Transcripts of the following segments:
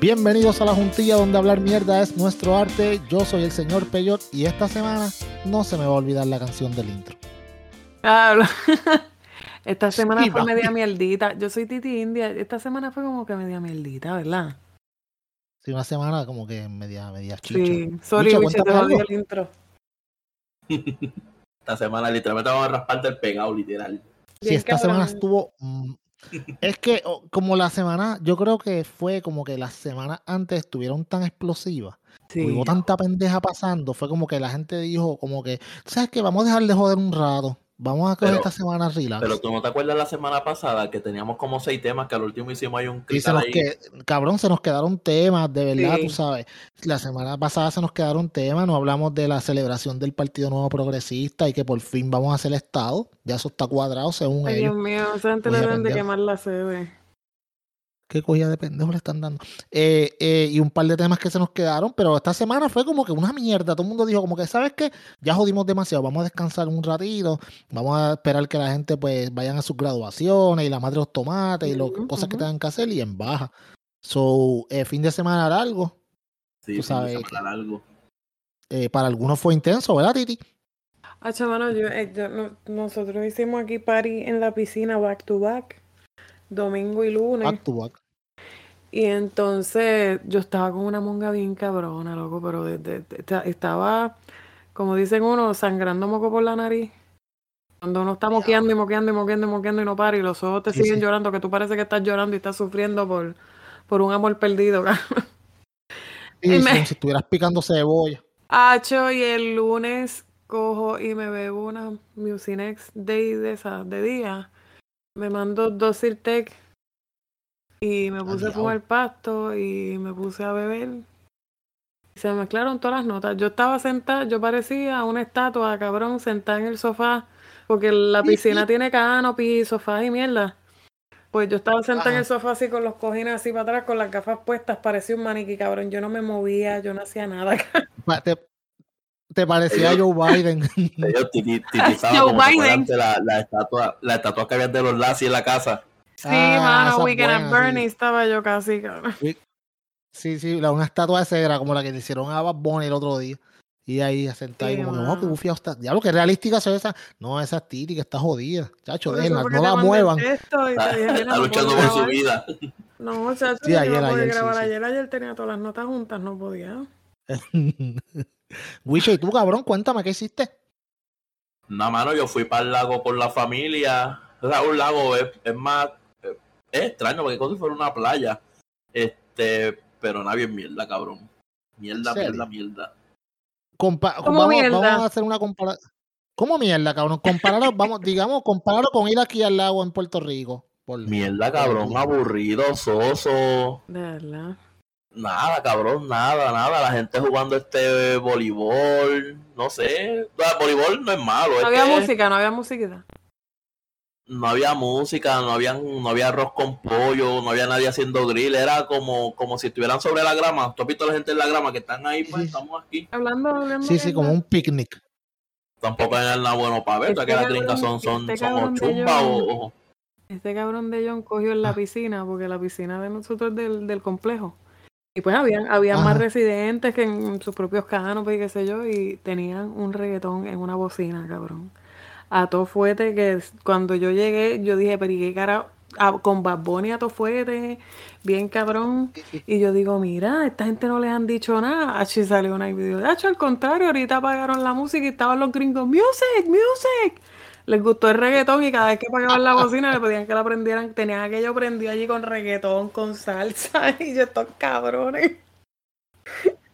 Bienvenidos a la juntilla donde hablar mierda es nuestro arte. Yo soy el señor Peyot y esta semana no se me va a olvidar la canción del intro. Claro. Esta semana Sí, fue va. media mierdita. Yo soy Titi India. Esta semana fue como que media mierdita, ¿verdad? Sí, una semana como que media, media chicha. Sí. Sorry, Wiche, te algo. el intro. Esta semana literalmente vamos a rasparte el pegado, literal. Sí, Bien esta semana estuvo. Es que como la semana, yo creo que fue como que las semanas antes estuvieron tan explosivas. Sí. Hubo tanta pendeja pasando. Fue como que la gente dijo, como que, ¿sabes qué? Vamos a dejar de joder un rato. Vamos a coger Pero- esta semana relax. Pero tú no te acuerdas la semana pasada que teníamos como seis temas que al último hicimos ahí un Y se cristal nos ahí. que, cabrón, se nos quedaron temas, de verdad, Sí. tú sabes. La semana pasada se nos quedaron temas, no hablamos de la celebración del Partido Nuevo Progresista y que por fin vamos a hacer Estado. Ya eso está cuadrado según Ay, ellos. Dios mío, esa gente le deben de quemar la sede. ¿Qué cogida de pendejo le están dando? Eh, eh, y un par de temas que se nos quedaron, pero esta semana fue como que una mierda. Todo el mundo dijo como que, ¿sabes qué? Ya jodimos demasiado, vamos a descansar un ratito, vamos a esperar que la gente pues vayan a sus graduaciones y la madre los tomates y las cosas que tengan que hacer y en baja. So, eh, fin de semana largo. Sí, tú sí, sabes semana largo. Eh, para algunos fue intenso, ¿verdad, Titi? Ah, chavano, yo, eh, yo- no- nosotros hicimos aquí party en la piscina back to back. Domingo y lunes. Back to back. Y entonces yo estaba con una monga bien cabrona, loco, pero de- de- de- esta- estaba, como dicen uno, sangrando moco por la nariz. Cuando uno está moqueando y moqueando y moqueando y moqueando y no para y los ojos te Sí, siguen sí. llorando, que tú parece que estás llorando y estás sufriendo por, por un amor perdido, cabrón. Sí, Y sí, me- como si estuvieras picando cebolla. Hacho, y el lunes cojo y me bebo una Mucinex Day de esas de día. Me mando dos Sirtec y me puse a fumar pasto y me puse a beber. Y se me mezclaron todas las notas. Yo estaba sentada, yo parecía una estatua, cabrón, sentada en el sofá, porque la piscina tiene canopy, sofá y mierda. Pues yo estaba sentada en el sofá así con los cojines así para atrás, con las gafas puestas, parecía un maniquí, cabrón. Yo no me movía, yo no hacía nada. Te, te parecía Ellos- Joe Biden. Ellos titizaban Joe como Biden. la, la estatua, la estatua que había de los Lassie en la casa. Sí, Ah, mano, Weekend at buena, sí. Bernie estaba yo casi, cabrón. Sí, sí, la, una estatua de cera como la que le hicieron a Bad Bunny el otro día. Y ahí sentada ahí Sí, como que, mano. oh, qué bufiado está. Diablo, qué realística se ve esa. No, esa es Titi que está jodida. Chacho, déjenla, no la muevan. Está, no luchando por su vida. No, chacho, Sí, yo ayer, no podía ayer, sí, grabar. sí. Ayer, ayer tenía todas las notas juntas, no podía. Wicho, ¿y tú, cabrón? Cuéntame, ¿qué hiciste? No, mano, yo fui para el lago con la familia. Un lago es, es más. eh, Es extraño, porque es como si fuera una playa. Este, pero nada bien mierda, cabrón. Mierda, mierda, mierda. Compa- ¿Cómo vamos, mierda? vamos a hacer una comparación. ¿Cómo mierda, cabrón? Compararlo, vamos, digamos, compararlo con ir aquí al lago en Puerto Rico. Por- Mierda, cabrón, aburrido, soso. De verdad. Nada, cabrón, nada, nada. La gente jugando este voleibol, no sé. O sea, voleibol no es malo, No había música, no había musiquita. no había música, no había, no había arroz con pollo, no había nadie haciendo grill. Era como, como si estuvieran sobre la grama. ¿Tú has visto a la gente en la grama que están ahí? Pues Sí. estamos aquí. Hablando, hablando. Sí, sí, como un picnic. Tampoco es nada bueno para ver. o sea, que Este las gringas son, son, este son chumba o, o- Este cabrón de John cogió en la Ah. piscina, porque la piscina de nosotros es del, del complejo. Y pues habían, Ajá. más residentes que en sus propios canopies y qué sé yo, y tenían un reggaetón en una bocina, cabrón. A todo fuerte que cuando yo llegué, yo dije, pero ¿y qué cara? A- con Bad Bunny a todo fuerte, bien cabrón. Y yo digo, mira, esta gente no les han dicho nada. Así salió una video. De hecho, al contrario, ahorita apagaron la música y estaban los gringos, music, music. Les gustó el reggaetón y cada vez que apagaban la bocina le pedían que la prendieran. Tenían aquello prendido allí con reggaetón, con salsa. Y yo, estos cabrones.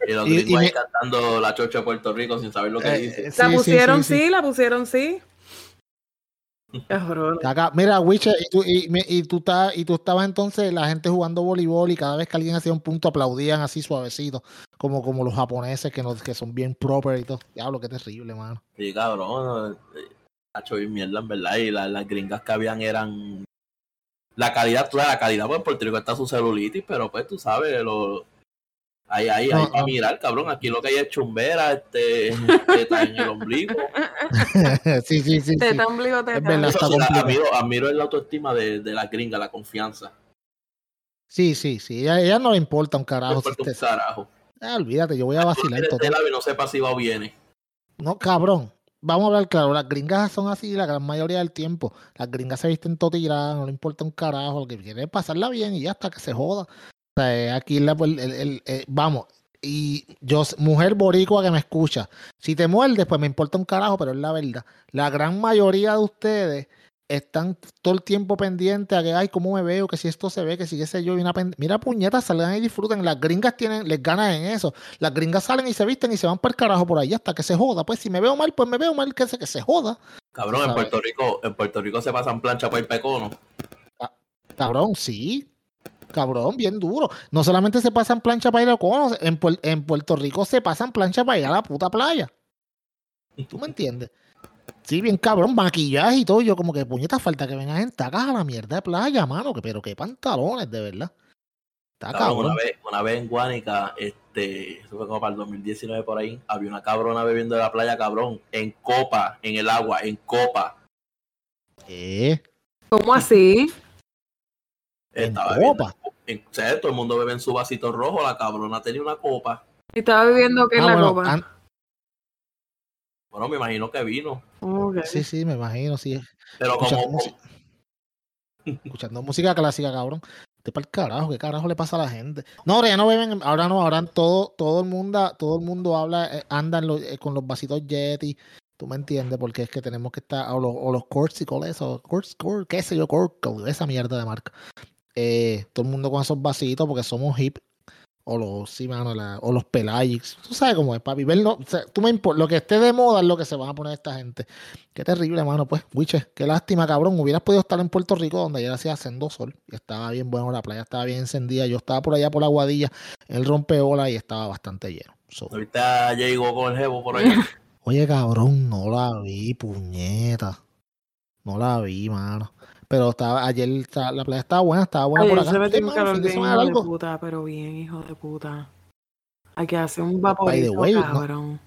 y los Y- y gringos ahí me- cantando la chocha de Puerto Rico sin saber lo que Eh, dice. eh, La pusieron sí, sí, sí. la pusieron sí. Acá, mira, Wiche, y tú, y, y tú estás, y tú estabas entonces la gente jugando voleibol y cada vez que alguien hacía un punto aplaudían así suavecito, como, como los japoneses que, no, que son bien proper y todo. Diablo, qué terrible, mano. Sí, cabrón. Hacho bien mierda, en verdad. Y la- las gringas que habían eran. La calidad, tú sabes, la calidad, pues en Puerto Rico está su celulitis, pero pues tú sabes, lo. Ahí, ahí, No, ahí para no. mirar, cabrón. Aquí lo que hay es chumbera, este, teta en el ombligo. sí, sí, sí. sí. Teta, ombligo, teta. verdad. Eso sí, complicado. admiro, admiro la autoestima de, de la gringa, la confianza. Sí, sí, sí. Ella, ella no le importa un carajo. Si un carajo. Ah, olvídate, yo voy a vacilar Mira todo. este no sepa si va o viene. No, cabrón. Vamos a hablar claro. Las gringas son así la gran mayoría del tiempo. Las gringas se visten totiradas, no le importa un carajo. Lo que quiere es pasarla bien y ya hasta que se joda. O sea, eh, aquí la, el- eh, vamos. Y yo, mujer boricua que me escucha, si te muerdes, pues me importa un carajo, pero es la verdad. La gran mayoría de ustedes están todo el tiempo pendientes a que, ay, cómo me veo, que si esto se ve, que si qué sé yo, y una mira puñetas, salgan y disfruten. Las gringas tienen, les ganan en eso. Las gringas salen y se visten y se van para el carajo por ahí hasta que se joda. Pues si me veo mal, pues me veo mal, que se, que se joda. Cabrón, en. Puerto Rico, en Puerto Rico se pasan plancha para ir pecono. Cabrón, sí. Cabrón, bien duro. No solamente se pasan plancha para ir a cono, en, en Puerto Rico se pasan plancha para ir a la puta playa. ¿Tú me entiendes? Sí, bien cabrón, maquillaje y todo. Yo como que puñeta falta que vengas en tacas a la mierda de playa, mano. Que, pero qué pantalones, de verdad. Está Cabrón, cabrón. una vez, una vez en Guánica, este, eso fue como para el 2019 por ahí, había una cabrona bebiendo de la playa, cabrón, en copa, en el agua, en copa. ¿Qué? ¿Cómo así? En Estaba bebiendo copa. en- o sea, todo el mundo bebe en su vasito rojo, la cabrona tenía una copa. ¿Y estaba viviendo que en Ah, la bueno, copa? Bueno, me imagino que vino. Sí, sí, me imagino, sí. Pero Escuchando como, música, escuchando música clásica, cabrón. Te para el carajo, ¿qué carajo le pasa a la gente? No, ahora ya no beben, ahora no, ahora todo, todo el mundo, todo el mundo habla, eh, anda los- eh, con los vasitos Yeti. Tú me entiendes, porque es que tenemos que estar, o los, o los eso, Corsicle, qué sé yo, Corsicle, esa mierda de marca. Eh, todo el mundo con esos vasitos porque somos hip. O los, sí, mano, la- o los Pelagics. Tú sabes cómo es, papi. Verlo, o sea, tú me lo que esté de moda es lo que se van a poner esta gente. Qué terrible, mano, pues. Wiche, qué lástima, cabrón. Hubieras podido estar en Puerto Rico donde ayer hacía haciendo sol. Y estaba bien bueno, la playa estaba bien encendida. Yo estaba por allá por la Guadilla, el rompeola y estaba bastante lleno. So, ahorita llegó con el jevo por allá. Oye, cabrón, no la vi, puñeta. No la vi, mano. Pero estaba, ayer está- la playa estaba buena, estaba buena Ayer por acá. se metió un calor bien de puta, pero bien hijo de puta. Hay que hacer un By the vaporito, way, no- cabrón.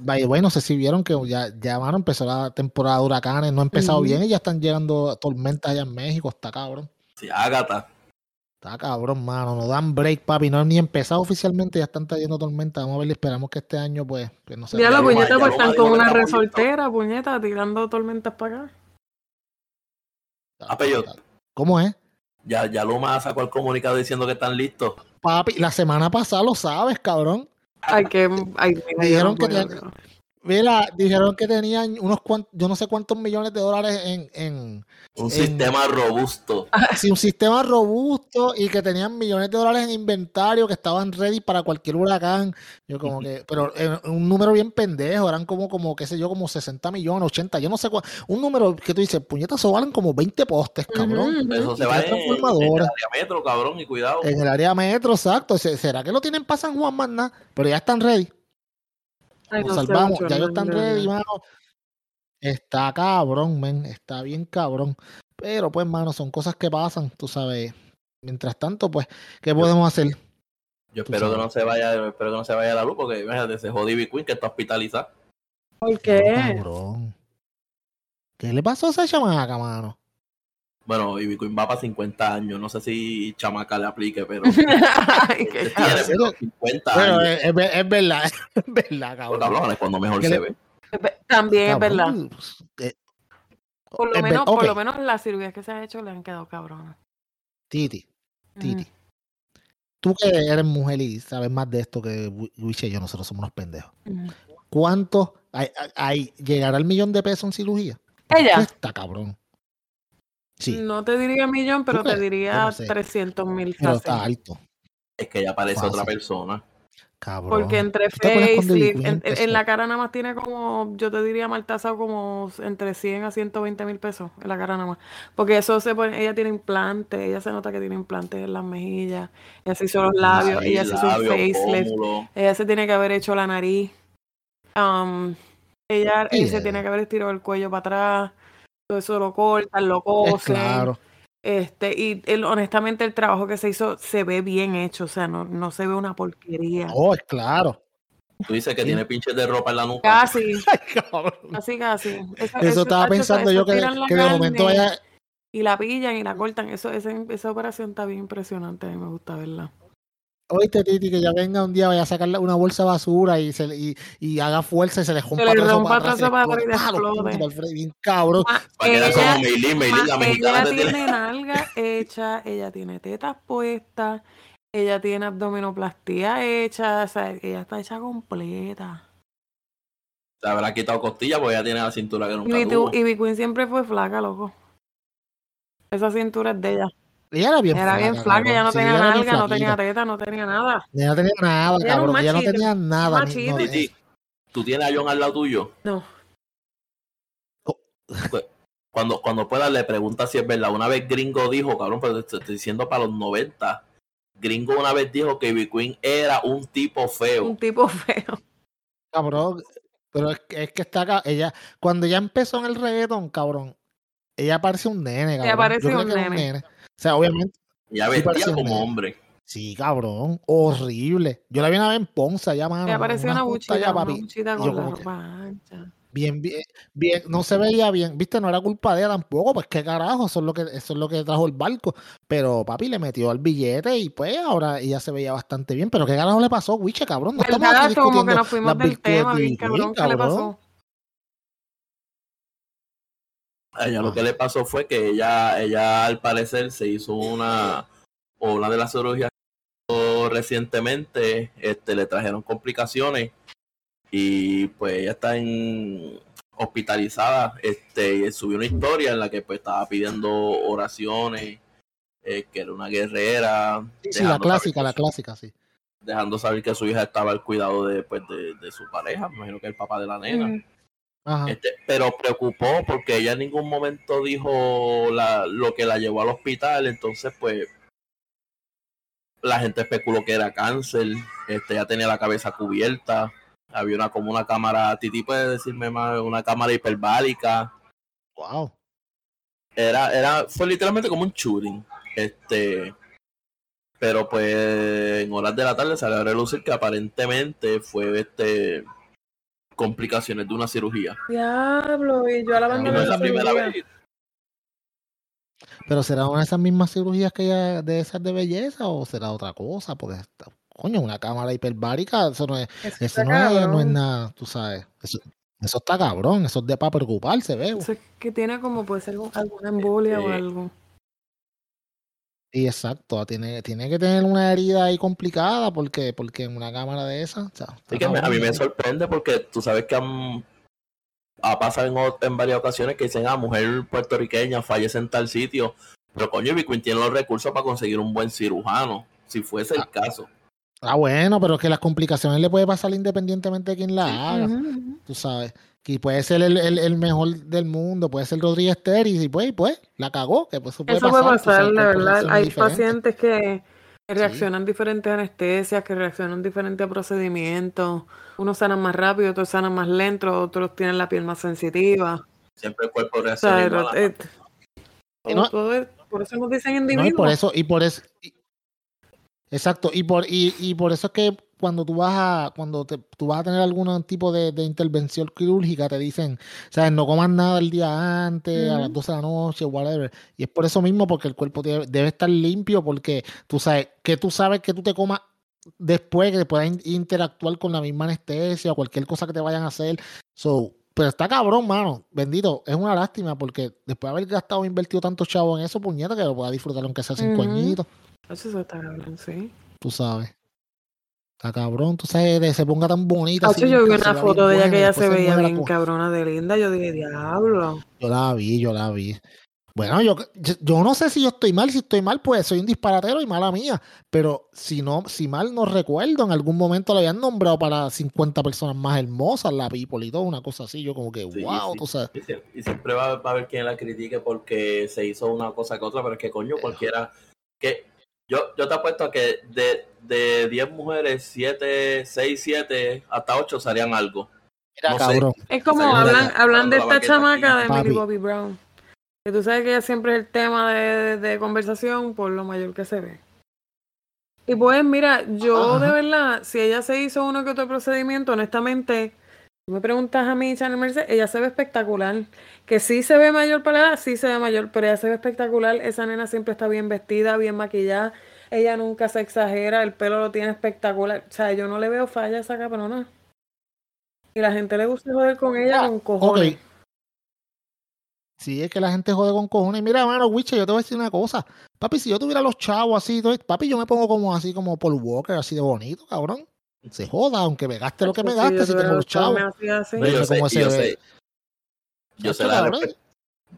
By the way, no sé si vieron que ya, ya mano, empezó la temporada de huracanes, no ha empezado bien y ya están llegando tormentas allá en México, está cabrón. Sí, Ágata. Está cabrón, mano, no dan break, papi, no han ni empezado oficialmente, ya están trayendo tormentas, vamos a ver, esperamos que este año, pues, que no se Ya la Luma- puñeta ya pues están con una resoltera, puñeta, tirando tormentas para acá. Ah, pero yo- ¿Cómo es? Ya, ya Luma sacó el comunicado diciendo que están listos. Papi, la semana pasada lo sabes, cabrón. Hay que. Ay, yo Dijeron que. Mira, dijeron que tenían unos cuantos, yo no sé cuántos millones de dólares en, en Un En- sistema robusto. sí, un sistema robusto y que tenían millones de dólares en inventario que estaban ready para cualquier huracán. Yo como que, pero eh, un número bien pendejo, eran como, como, qué sé yo, como 60 millones, 80, yo no sé cuál. Un número que tú dices, puñetas, eso valen como 20 postes, cabrón. Eso se va en, en el transformadores. diámetro, cabrón, y cuidado. En el área metro, exacto. Se- ¿Será que lo tienen para San Juan más nada? Pero ya están ready. Ay, Nos no salvamos, ya ellos están ready, mano. Está cabrón, men, está bien cabrón. Pero pues, mano, son cosas que pasan, tú sabes. Mientras tanto, pues, ¿qué podemos hacer? Yo espero que no se vaya, espero que no se vaya la luz, porque imagínate, se jodió Queen que está hospitalizada. ¿Por qué? cabrón. ¿Qué le pasó a esa chamaca, mano? Bueno, Ivy Queen va para 50 años. No sé si chamaca le aplique, pero Ay, qué tiene cabrón. serio? 50 Pero años. es, es ver- es verdad, es verdad, Los cabrón. cabrones cuando mejor ¿Qué se le- ve. También es verdad. Cabrón, eh, Por lo es ver- menos, por lo menos las cirugías que se han hecho le han quedado cabronas. Titi, Titi. Tú que eres mujer y sabes más de esto que Wi- Wiche y yo, nosotros somos unos pendejos. Ujú. ¿Cuánto hay, hay- hay- llegará al millón de pesos en cirugía? Ella. Está cabrón. Sí, No te diría millón, pero te diría no sé. 300 mil pero está alto. Es que ella parece Fácil. otra persona. Cabrón. Porque entre ¿Tú te acuerdas cuando Ivy facelift, en, en- la cara nada más tiene como, yo te diría mal tasado como entre 100 a 120 mil pesos en la cara nada más. Porque eso se pone, ella tiene implantes, ella se nota que tiene implantes en las mejillas, ella se hizo los labios, ella se hizo un facelift, pómulo. ella se tiene que haber hecho la nariz, um, ella eh, se tiene que haber estirado el cuello para atrás, todo eso lo cortan, lo Es cosen. claro. Este, y el- honestamente el trabajo que se hizo se ve bien hecho, o sea, no, no se ve una porquería. Oh, es claro. Tú dices que Sí. tiene pinches de ropa en la nuca. Casi, casi, casi. Eso, Eso estaba pensando eso yo que, que de momento vaya, y la pillan y la cortan. Eso, esa, esa operación está bien impresionante, a mí me gusta verla. Oíste, Titi, que ya venga un día, vaya a sacar una bolsa de basura y, se, y, y haga fuerza y se le rompa Se le rompa para todo eso atrás. para y y ella- como la ella tiene- nalga hecha, ella tiene tetas puestas, ella tiene abdominoplastía hecha, o sea, ella está hecha completa. Se habrá quitado costilla porque ya tiene la cintura que Y nunca mi, tuvo. y mi Queen siempre fue flaca, loco. Esa cintura es de ella. Ella era bien Era flaca. bien flaca, ella no. Sí, tenía ella nalga, no tenía teta, no tenía nada. Ella no tenía nada, Ella un cabrón. Ella no machito, tenía nada. ni- no, Titi, tú tienes a John al lado tuyo. No. Cuando, cuando pueda le pregunta si es verdad. Una vez Gringo dijo, cabrón, pero te estoy diciendo para los 90. Gringo una vez dijo que Ivy Queen era un tipo feo. Un tipo feo. Cabrón, pero es que, es que está acá. Ella, cuando ya empezó en el reggaetón, cabrón, ella parece un nene, cabrón. Yo creo un que era nene. O sea, obviamente, Ya vestía como hombre. sí, cabrón, horrible. Yo la vi una vez en Ponce, allá, mano. Ella parecía una buchita, una papi. buchita Yo con la ropa ancha. Bien, bien, bien, no se veía bien, viste, no era culpa de ella tampoco, pues qué carajo, eso es lo que, eso es lo que trajo el barco, pero papi le metió el billete y pues ahora ella se veía bastante bien, pero qué carajo le pasó, Wiche, cabrón, no aquí Como que nos fuimos del tema, bien cabrón. ¿Qué le pasó? A ella lo que le pasó fue que ella, ella al parecer se hizo una, o una de las cirugías que hizo recientemente, este, le trajeron complicaciones y pues ella está en hospitalizada, este, y subió una historia en la que pues estaba pidiendo oraciones, eh, que era una guerrera, Sí, sí, la clásica, la su- clásica, sí. dejando saber que su hija estaba al cuidado de, pues, de, de su pareja, me imagino que el papá de la nena. Mm. Este, pero preocupó porque ella en ningún momento dijo la, lo que la llevó al hospital, entonces pues la gente especuló que era cáncer, este, ya tenía la cabeza cubierta, había una como una cámara, Titi puede decirme más, una cámara hiperbálica, Wow. era, era, fue literalmente como un shooting, este, pero pues en horas de la tarde salió a relucir que aparentemente fue este complicaciones de una cirugía. Diablo, y yo a la Y banda no primera vez. Pero será una de esas mismas cirugías que ella, de esas de belleza o será otra cosa, porque coño, una cámara hiperbárica, eso no es, Eso no es, no es cabrón. nada, tú sabes, eso, eso está cabrón, eso es de para preocuparse, veo. Eso es que tiene como puede ser algún- alguna embolia o Sí. algo. Sí, exacto, tiene, tiene que tener una herida ahí complicada porque, porque en una cámara de esas, o sea, está Sí que me- a mí me sorprende porque tú sabes que han, ha pasado en, varias ocasiones que dicen, ah, mujer puertorriqueña fallece en tal sitio. Pero coño, Queen tiene los recursos para conseguir un buen cirujano, si fuese el caso. Ah, bueno, pero es que las complicaciones le puede pasar independientemente de quién la Sí. haga, tú sabes. Que puede ser el, el- el mejor del mundo, puede ser Rodríguez Teris y pues, pues, la cagó, que pues eso puede Eso pasar. puede pasar, de cuerpos verdad. Hay pacientes que reaccionan diferentes a anestesias, que reaccionan diferentes procedimientos. Unos sanan más rápido, otros sanan más lento, otros tienen la piel más sensitiva. Siempre el cuerpo O reacciona sea, igual a- eh, Y no- por eso nos dicen No, y individuos. por eso, y por eso, y- exacto, y por, y, y por eso es que cuando tú vas a, cuando te- tú vas a tener algún tipo de, de intervención quirúrgica, te dicen, sabes, no comas nada el día antes, a las Ujú. 12 de la noche, whatever. Y es por eso mismo, porque el cuerpo debe, debe estar limpio, porque tú sabes, que tú sabes que tú te comas después, que puedas in- interactuar con la misma anestesia o cualquier cosa que te vayan a hacer. So, pero está cabrón, mano. Bendito, es una lástima porque después de haber gastado e invertido tanto chavo en eso, puñeta, que lo pueda disfrutar aunque sea cinco añitos, Eso está cabrón, sí. tú sabes. Está cabrón, tú sabes, de se ponga tan bonita. Así, yo vi una foto de ella que ella se veía bien cabrona de linda. Yo dije, diablo. Yo la vi, yo la vi. Bueno, yo, yo, yo no sé si yo estoy mal, si estoy mal, pues soy un disparatero y mala mía. Pero si no, si mal no recuerdo, en algún momento la habían nombrado para 50 personas más hermosas, la people y todo, una cosa así. Yo como que, Sí, wow, sí. tú sabes. Y siempre, y siempre va, va a haber quien la critique porque se hizo una cosa que otra, pero es que coño, cualquiera. que Yo, yo te apuesto a que de, de 10 mujeres, 7, 6, 7, hasta 8 serían algo. Mira, no sé. cabrón. Es como hablan, hablan de esta chamaca de. Millie Bobby Brown. Que tú sabes que ella siempre es el tema de, de conversación por lo mayor que se ve. Y pues, mira, yo Ajá. de verdad, si ella se hizo uno que otro procedimiento, honestamente, me preguntas a mí, Chanel Merced, ella se ve espectacular. Que sí se ve mayor para la edad, sí se ve mayor, pero ella se ve espectacular. Esa nena siempre está bien vestida, bien maquillada. Ella nunca se exagera, el pelo lo tiene espectacular. O sea, yo no le veo falla a esa cabrona. Y la gente le gusta joder con ella Ah, con cojones. Ok. Sí, es que la gente jode con cojones. Mira, mano, Wiche, yo te voy a decir una cosa. Papi, si yo tuviera los chavos así, papi, yo me pongo como así, como Paul Walker, así de bonito, cabrón. Se joda, aunque me gaste lo que me Sí, gaste, yo si tengo los chavos. me hacía así. Pero yo sé, se yo ve. sé, yo sé la respuesta.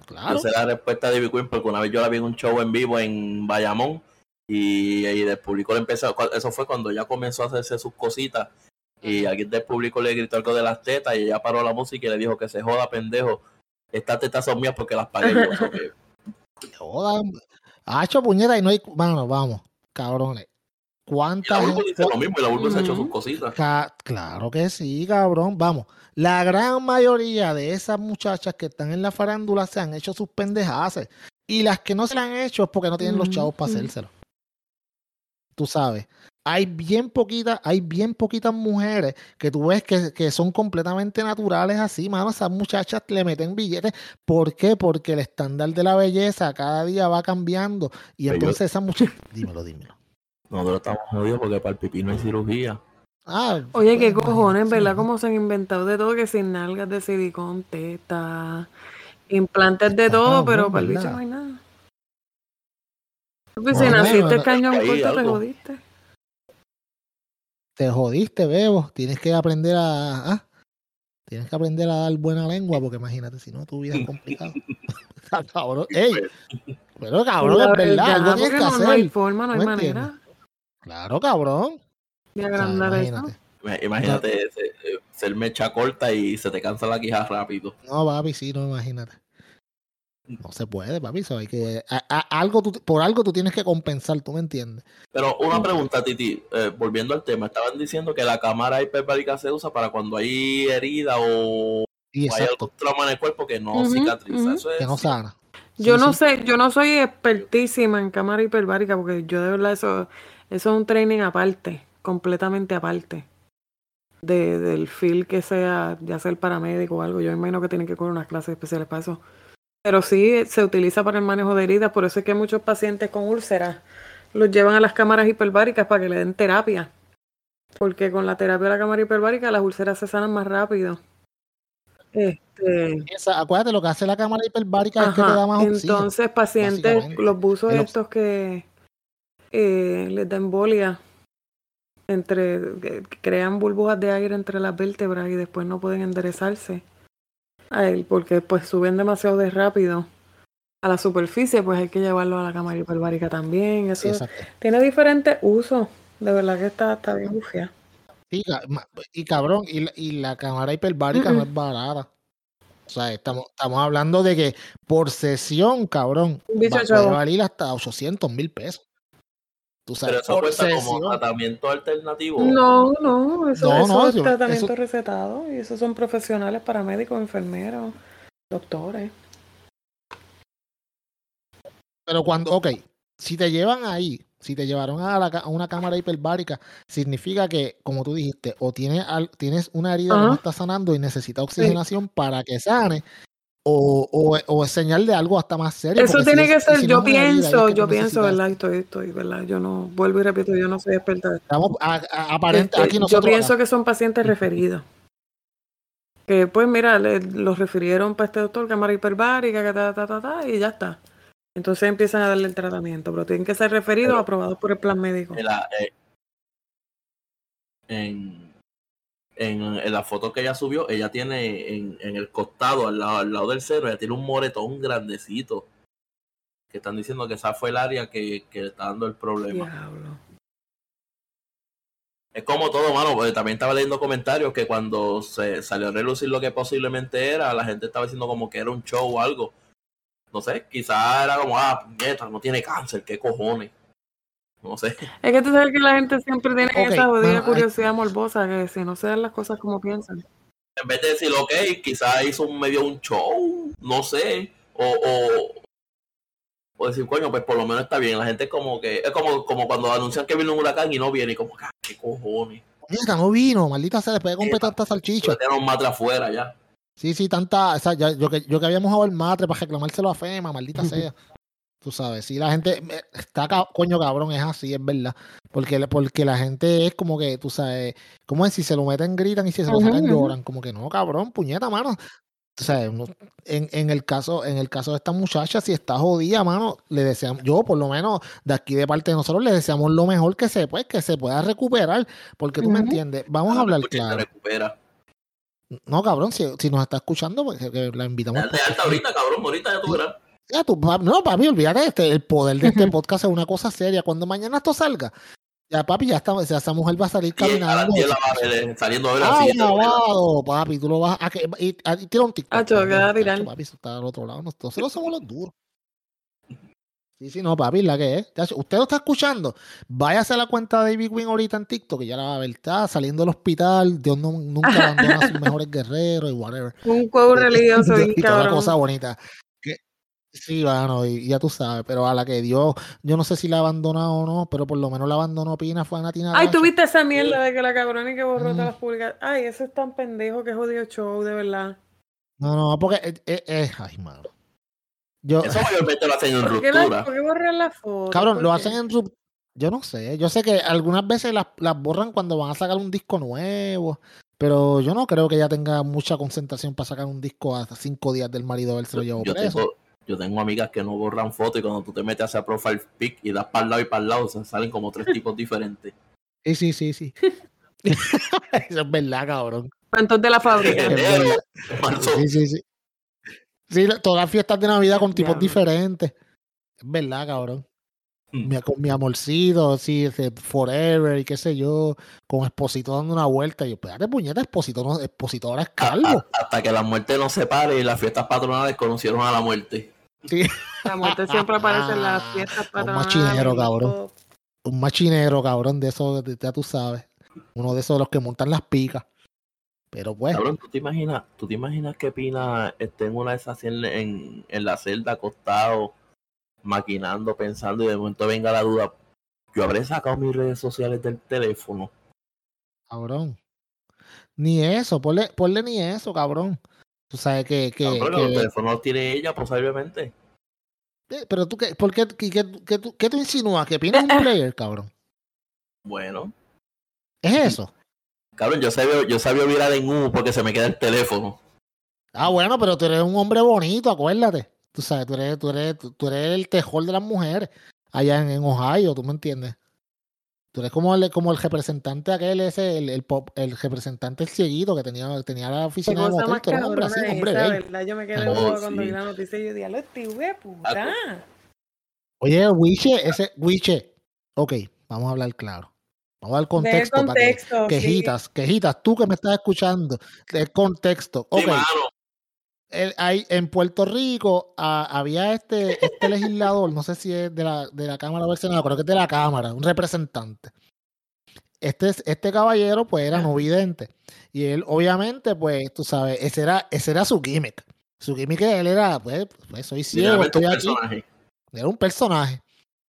Claro. Yo sé la respuesta de Queen porque una vez yo la vi en un show en vivo en Bayamón y, y del público le empezó, eso fue cuando ella comenzó a hacerse sus cositas y alguien del público le gritó algo de las tetas y ella paró la música y le dijo que se joda pendejo, estas tetas son mías porque las pagué yo. Se jodan. Hacho, puñeta, y no hay. Mano, vamos, cabrones. Y ¿Cuánta la Bulbo gente- dice lo mismo y la Bulbo se ha hecho sus cositas. Ca- claro que sí, cabrón. Vamos. La gran mayoría de esas muchachas que están en la farándula se han hecho sus pendejaces. Y las que no se la han hecho es porque no tienen los chavos para hacérselo. Tú sabes. Hay bien poquitas, hay bien poquitas mujeres que tú ves que, que son completamente naturales así, mano. Esas muchachas le meten billetes. ¿Por qué? Porque el estándar de la belleza cada día va cambiando. Y entonces esas muchachas. Dímelo, dímelo. Nosotros estamos jodidos porque para el pipí no hay cirugía. Ah, Oye, qué cojones, ¿verdad? Como se han inventado de todo, que sin nalgas de silicón, teta, implantes de todo, pero para el bicho no hay nada. Pues si naciste cañón Ahí corto, te jodiste. te jodiste, Bebo. Tienes que aprender a. ah, Tienes que aprender a dar buena lengua, porque imagínate, si no, tu vida es complicada. Cabrón. Ey, pero cabrón, es verdad, algo tienes que no, no hay forma, no hay ¿No manera? Claro, cabrón. de O sea, agrandar eso. imagínate. Ima- Imagínate ese- eh, ser mecha corta y se te cansa la quija rápido. No, papi, sí, no, imagínate. No se puede, papi. Eso hay que, a- a- algo tú- por algo tú tienes que compensar, ¿tú me entiendes? Pero una pregunta, Titi, eh, volviendo al tema, estaban diciendo que la cámara hiperbárica se usa para cuando hay herida o, Y o hay algún trauma en el cuerpo que no cicatriza. ujú. Eso es que no sana. Yo Sí, no sí. sé, yo no soy expertísima en cámara hiperbárica porque yo de verdad eso, eso es un training aparte, completamente aparte de, del feel que sea, ya sea el paramédico o algo. Yo imagino que tienen que coger unas clases especiales para eso. Pero sí se utiliza para el manejo de heridas, por eso es que muchos pacientes con úlceras los llevan a las cámaras hiperbáricas para que le den terapia. Porque con la terapia de la cámara hiperbárica las úlceras se sanan más rápido. Este, Esa- acuérdate, lo que hace la cámara hiperbárica es que te da más oxígeno. Entonces, pacientes, los buzos estos que eh, les da embolia, entre, crean burbujas de aire entre las vértebras y después no pueden enderezarse. A él, porque pues suben demasiado de rápido a la superficie, pues hay que llevarlo a la cámara hiperbárica también. Eso Exacto. tiene diferentes usos. De verdad que está, está bien bufia. Y cabrón, y la, y la cámara hiperbárica no es barata. O sea, estamos, estamos hablando de que por sesión, cabrón, va, valer hasta 800 mil pesos. Tú Pero eso por cuesta como tratamiento alternativo. No, no, eso, No, eso no, es yo- tratamiento eso- recetado y esos son profesionales, paramédicos, enfermeros, doctores. Pero cuando, ok, si te llevan ahí, si te llevaron a, la a una cámara hiperbárica, significa que, como tú dijiste, o tienes, al- tienes una herida que no está sanando y necesita oxigenación para que sane, o, o, o es señal de algo hasta más serio. Eso si tiene es- que ser, si yo pienso, yo pienso, necesitas- ¿verdad? Estoy, estoy, ¿verdad? Yo no, vuelvo y repito, yo no soy experta de esto. Estamos a- a- aparente, Este, aquí yo nosotros. pienso que son pacientes referidos. Que pues mira, le- los refirieron para este doctor, cámara hiperbárica, que ta, ta, ta, ta, y ya está. Entonces empiezan a darle el tratamiento, pero tienen que ser referidos, Pero- aprobados por el plan médico. La, eh, en, en, en la foto que ella subió, ella tiene en, en el costado, al lado, al lado del cerro, ella tiene un moretón grandecito. Que están diciendo que esa fue el área que, que le está dando el problema. Diablo. Es como todo, mano. porque también estaba leyendo comentarios que cuando se salió a relucir lo que posiblemente era, la gente estaba diciendo como que era un show o algo. No sé, quizás era como, ah, puñeta, no tiene cáncer, qué cojones. No sé. Es que tú sabes que la gente siempre tiene esa jodida hay- curiosidad morbosa, que si no se dan las cosas como piensan. En vez de decir, ok, quizás hizo un medio un show, no sé. O, o, o decir, coño, pues por lo menos está bien. La gente como que, es como, como cuando anuncian que viene un huracán y no viene, y como, ah, qué cojones. Mira, no vino, maldita sea, después de comprar tanta salchicha. Un matre afuera ya. Sí, sí, tanta. O sea, ya- yo, que, yo que habíamos jugado el matre para reclamárselo a FEMA, maldita sea. Tú sabes, si la gente está coño cabrón, es así, es verdad. Porque, la- porque la gente es como que, tú sabes, como es si se lo meten, gritan y si se lo sacan, lloran. Como que no, cabrón, puñeta, mano. O sea, en, en el caso, en el caso de esta muchacha, si está jodida, mano, le deseamos, yo por lo menos de aquí de parte de nosotros le deseamos lo mejor que se pues, que se pueda recuperar. Porque tú me entiendes, vamos a hablar claro. recupera. No, cabrón, si, si nos está escuchando, pues que, que la invitamos. Dale alta ahorita, cabrón. Ahorita ya tú verás. Ya, tú, no, papi, olvídate, este, el poder de este podcast es una cosa seria. Cuando mañana esto salga, ya, papi, ya, está, ya esa mujer va a salir Y caminando. 10 la va a ver, eh, saliendo a ver Ah, así. grabado, papi, tú lo vas a... que- Y, y tira un TikTok. Acho, papi, viral. Eso está al otro lado. Nosotros somos los duros. Sí, sí, no, papi, la que es. Usted lo está escuchando. Váyase a la cuenta de David Queen ahorita en TikTok, que ya la va a ver. Está saliendo del hospital. Dios no- nunca abandona a sus mejores guerreros y whatever. Un quote religioso bien y toda cosa bonita. Sí, bueno, y, y ya tú sabes, pero a la que Dios, yo no sé si la abandonó o no, pero por lo menos la abandonó Pina fue a Natina. Ay, tuviste esa mierda de que la cabrona y que borró Mm. todas las publicaciones. Ay, eso es tan pendejo que jodido show, de verdad. No, no, porque eh, eh, eh, ay, mano. Yo, Eso mayormente lo hacen en ¿Por qué, la, ruptura. ¿Por qué borrar la foto? cabrón, ¿Por lo hacen en rup- yo no sé, yo sé que algunas veces las, las borran cuando van a sacar un disco nuevo, pero yo no creo que ella tenga mucha concentración para sacar un disco hasta cinco días del marido de él se lo llevó Yo preso. tengo, yo tengo amigas que no borran fotos y cuando tú te metes hacia profile pic y das para el lado y para el lado, se salen como tres tipos diferentes. Sí, sí, sí, sí. Eso es verdad, cabrón. Cuentos de la fábrica. Sí, sí, sí. Sí, todas las fiestas de Navidad con tipos diferentes. Es verdad, cabrón. Mm. Mi, con mi amorcito, sí, ese Forever y qué sé yo, con Esposito dando una vuelta. Y yo, espérate, puñeta, Esposito, no, Esposito ahora es calvo. A- hasta que la muerte nos separe y las fiestas patronales conocieron a la muerte. Sí. La muerte siempre aparece en las fiestas Un patronales. machinero, cabrón. Un machinero, cabrón, de esos, de- ya tú sabes. Uno de esos de los que montan las picas. Pero pues, Cabrón, ¿tú te imaginas, tú te imaginas que Pina esté en una de esas en, en, en la celda acostado, maquinando, pensando y de momento venga la duda? Yo habré sacado mis redes sociales del teléfono. cabrón. Ni eso, ponle, ponle ni eso, cabrón. Tú sabes que, que, Cabrón, que- los teléfonos los tiene ella posiblemente. Eh, Pero tú, qué, ¿por qué, qué, qué, qué tú, qué tú insinúas? ¿Que Pina es un player, cabrón? Bueno, ¿Es eso? cabrón, yo sabía, yo sabía virar en U porque se me queda el teléfono. Ah, bueno, pero tú eres un hombre bonito, acuérdate. Tú sabes, tú eres, tú eres, tú, tú eres el tejol de las mujeres allá en, en Ohio, ¿tú me entiendes? Tú eres como el, como el representante aquel, ese, el, el, pop, el representante el cieguito que tenía, tenía la oficina de motel, eres un hombre así, hombre esa, gay. ¿verdad? Yo me quedé Oh, boba cuando sí. vi la noticia y yo dije, este de puta. Oye, Wiche, ese, Wiche, ok, vamos a hablar claro. Vamos a dar Ve el contexto, para que, contexto. sí. quejitas, quejitas, tú que me estás escuchando, el contexto. Sí, Ok, mano. El- hay, en Puerto Rico ah, había este, este legislador, no sé si es de la, de la Cámara o del Senado, creo que es de la Cámara, un representante. Este, es- este caballero, pues, era no vidente. Y él, obviamente, pues, tú sabes, ese era, ese era su gimmick. Su gimmick él era, pues, pues soy ciego, estoy un aquí. personaje. Era un personaje.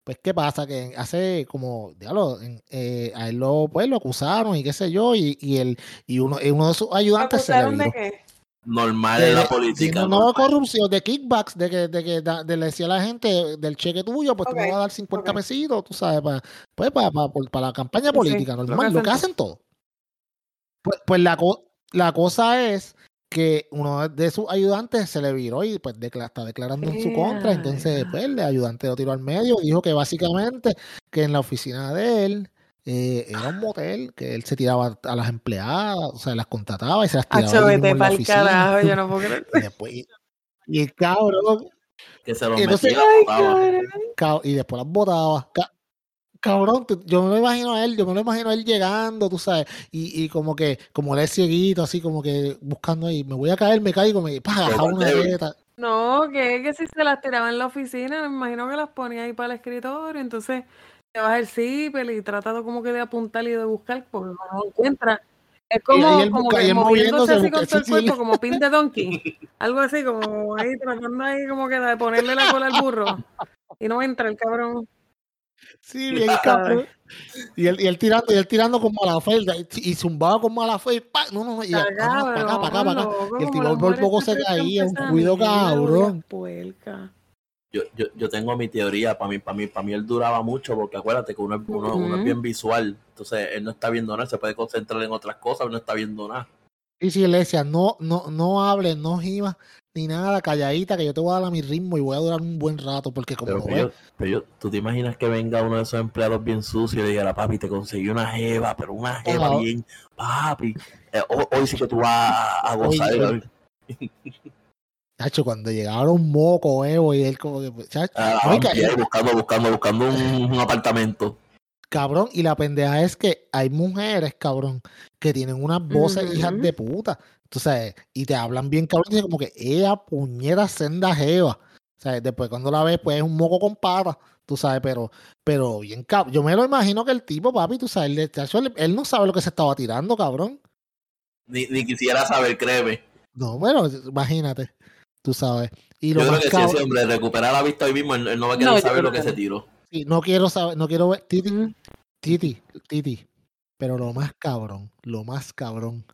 Pues, ¿qué pasa? Que hace como, diablo, eh, a él lo, pues, lo acusaron y qué sé yo, y, y, él, y uno, uno de sus ¿Me ayudantes se le de qué? Normal De- en la de- política. no, corrupción, de kickbacks, de que, de que da- de le decía a la gente del cheque tuyo, pues tú me vas a dar 50 ok. pesitos, tú sabes, para, pues, para, para, para la campaña política, normal, lo que hacen todos. Pues, pues la, co- la cosa es que uno de sus ayudantes se le viró y pues decla- está declarando en su contra, Ea, entonces pues el ayudante lo tiró al medio, dijo que básicamente que en la oficina de él eh, era un motel, que él se tiraba a las empleadas, o sea, las contrataba y se las tiraba en la pa'l oficina. carajo, yo no puedo creer. Y después, y, y el cabrón, Que se los entonces- metía, Ay, y después las botaba. Ca- cabrón, tú- yo me lo imagino a él, yo me lo imagino a él llegando, tú sabes, y, y como que, como él es cieguito, así como que buscando ahí, me voy a caer, me caigo, me pa, Como ajá, una David. teta. No, que, que si se las tiraba en la oficina, me imagino que las ponía ahí para el escritorio, entonces te vas el zipper y trata como que de apuntar y de buscar porque no lo encuentra. Es como, como busca- que moviéndose así con todo el cuerpo, como pin de donkey. Algo así, como ahí tratando ahí como que de ponerle la cola al burro. Y no entra el cabrón. Sí, bien cabrón. Y él, y él tirando, y él tirando con mala fe, y, zumbaba con mala fe, y pa, no, no, no, y acá, para acá, para acá, para acá. Y el las por poco se caía, un cuido cabrón. las puercas. Yo, yo, yo tengo mi teoría, para mí, para mí, para mí él duraba mucho, porque acuérdate que uno, es- uno, uno es bien visual, entonces él no está viendo nada, se puede concentrar en otras cosas, él no está viendo nada. Él le decía, no, no, no hables, no gimas, ni nada, calladita, que yo te voy a dar a mi ritmo y voy a durar un buen rato, porque como Pero, lo yo, pero yo- tú te imaginas que venga uno de esos empleados bien sucios y le diga, papi, te conseguí una jeva, pero una jeva bien, papi, eh, ho- hoy sí que tú vas a, a gozar. Oye, chacho, cuando llegaba un moco, Evo, y él como que, pues, chacho, a la no, y ca- vampira, buscando, buscando, buscando un, un apartamento. cabrón, y la pendeja es que hay mujeres, cabrón, que tienen unas voces hijas de puta, tú sabes, y te hablan bien, cabrón, y dice como que ella puñera senda jeva, ¿sabes? Después cuando la ves, pues es un moco con patas, tú sabes, pero, pero bien cabrón, yo me lo imagino que el tipo, papi, tú sabes, el chacho, él, él no sabe lo que se estaba tirando, cabrón. Ni, ni quisiera saber, créeme. No, bueno, imagínate, tú sabes. Y lo Yo creo más que si cabrón, ese hombre recupera la vista hoy mismo, él, él no va a querer No, saber creo lo que que se tiró. sí, no quiero saber, no quiero ver, Titi. Titi, Titi. Pero lo más cabrón, lo más cabrón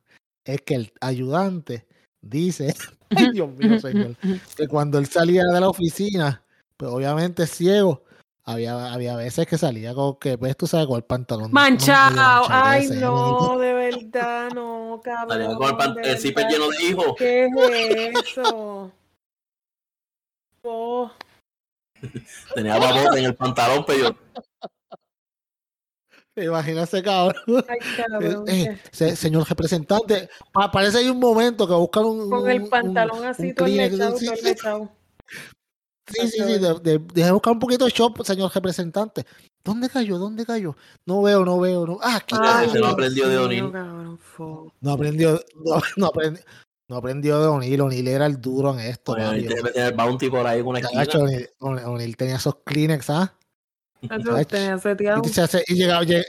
es que el ayudante dice, ay Dios mío, señor, que cuando él salía de la oficina, pues obviamente ciego, había, había veces que salía con que, pues tú sabes, con el pantalón Manchado, manchado, ay ese, no, de verdad, no, cabrón. Salía con el, pan- el zipper lleno de hijos. ¿Qué es eso? Tenía babota en el pantalón, pero yo, Imagínate, cabrón. ay, cabrón. Eh, se- señor representante, pa- parece hay un momento que buscan un. Con el un- pantalón así, un todo lechado, sí, todo sí. lechado. Sí, sí, sí, de, buscar un poquito de shop, señor representante. ¿Dónde cayó? ¿Dónde cayó? No veo, no veo, no. Ah, aquí. Ay, se lo aprendió de O'Neill. No aprendió, no, no aprendió, no aprendió de O'Neill. O'Neill era el duro en esto, que tener el bounty por ahí una O'Neill, O'Neill tenía esos Kleenex, ¿ah? Tenía seteado. Y, llegaba, lle-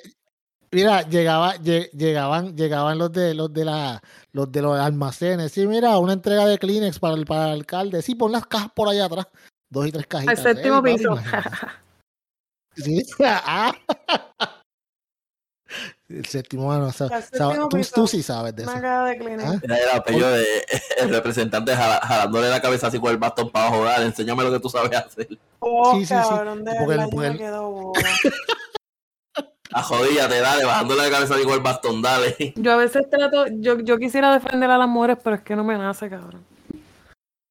mira, llegaba, lle- llegaban, llegaban los de los de la, los de los almacenes. Sí, mira, una entrega de Kleenex para el, para el alcalde. Sí, pon las cajas por allá atrás. Dos y tres Al cajitas. séptimo Ey, papi, piso. Sí, ah. El séptimo, bueno, o sea, tú, piso. tú sí sabes de eso. ¿Ah? Era el apellido de el representante jala- jalándole la cabeza así con el bastón para abajo. Dale, enséñame lo que tú sabes hacer. Oh, Sí, sí, sí. cabrón, de Porque el- verdad, yo porque me el- quedo boba. A jodíate, dale, bajándole la cabeza así con el bastón, dale. Yo a veces trato, yo, yo quisiera defender a las mujeres, pero es que no me nace, cabrón.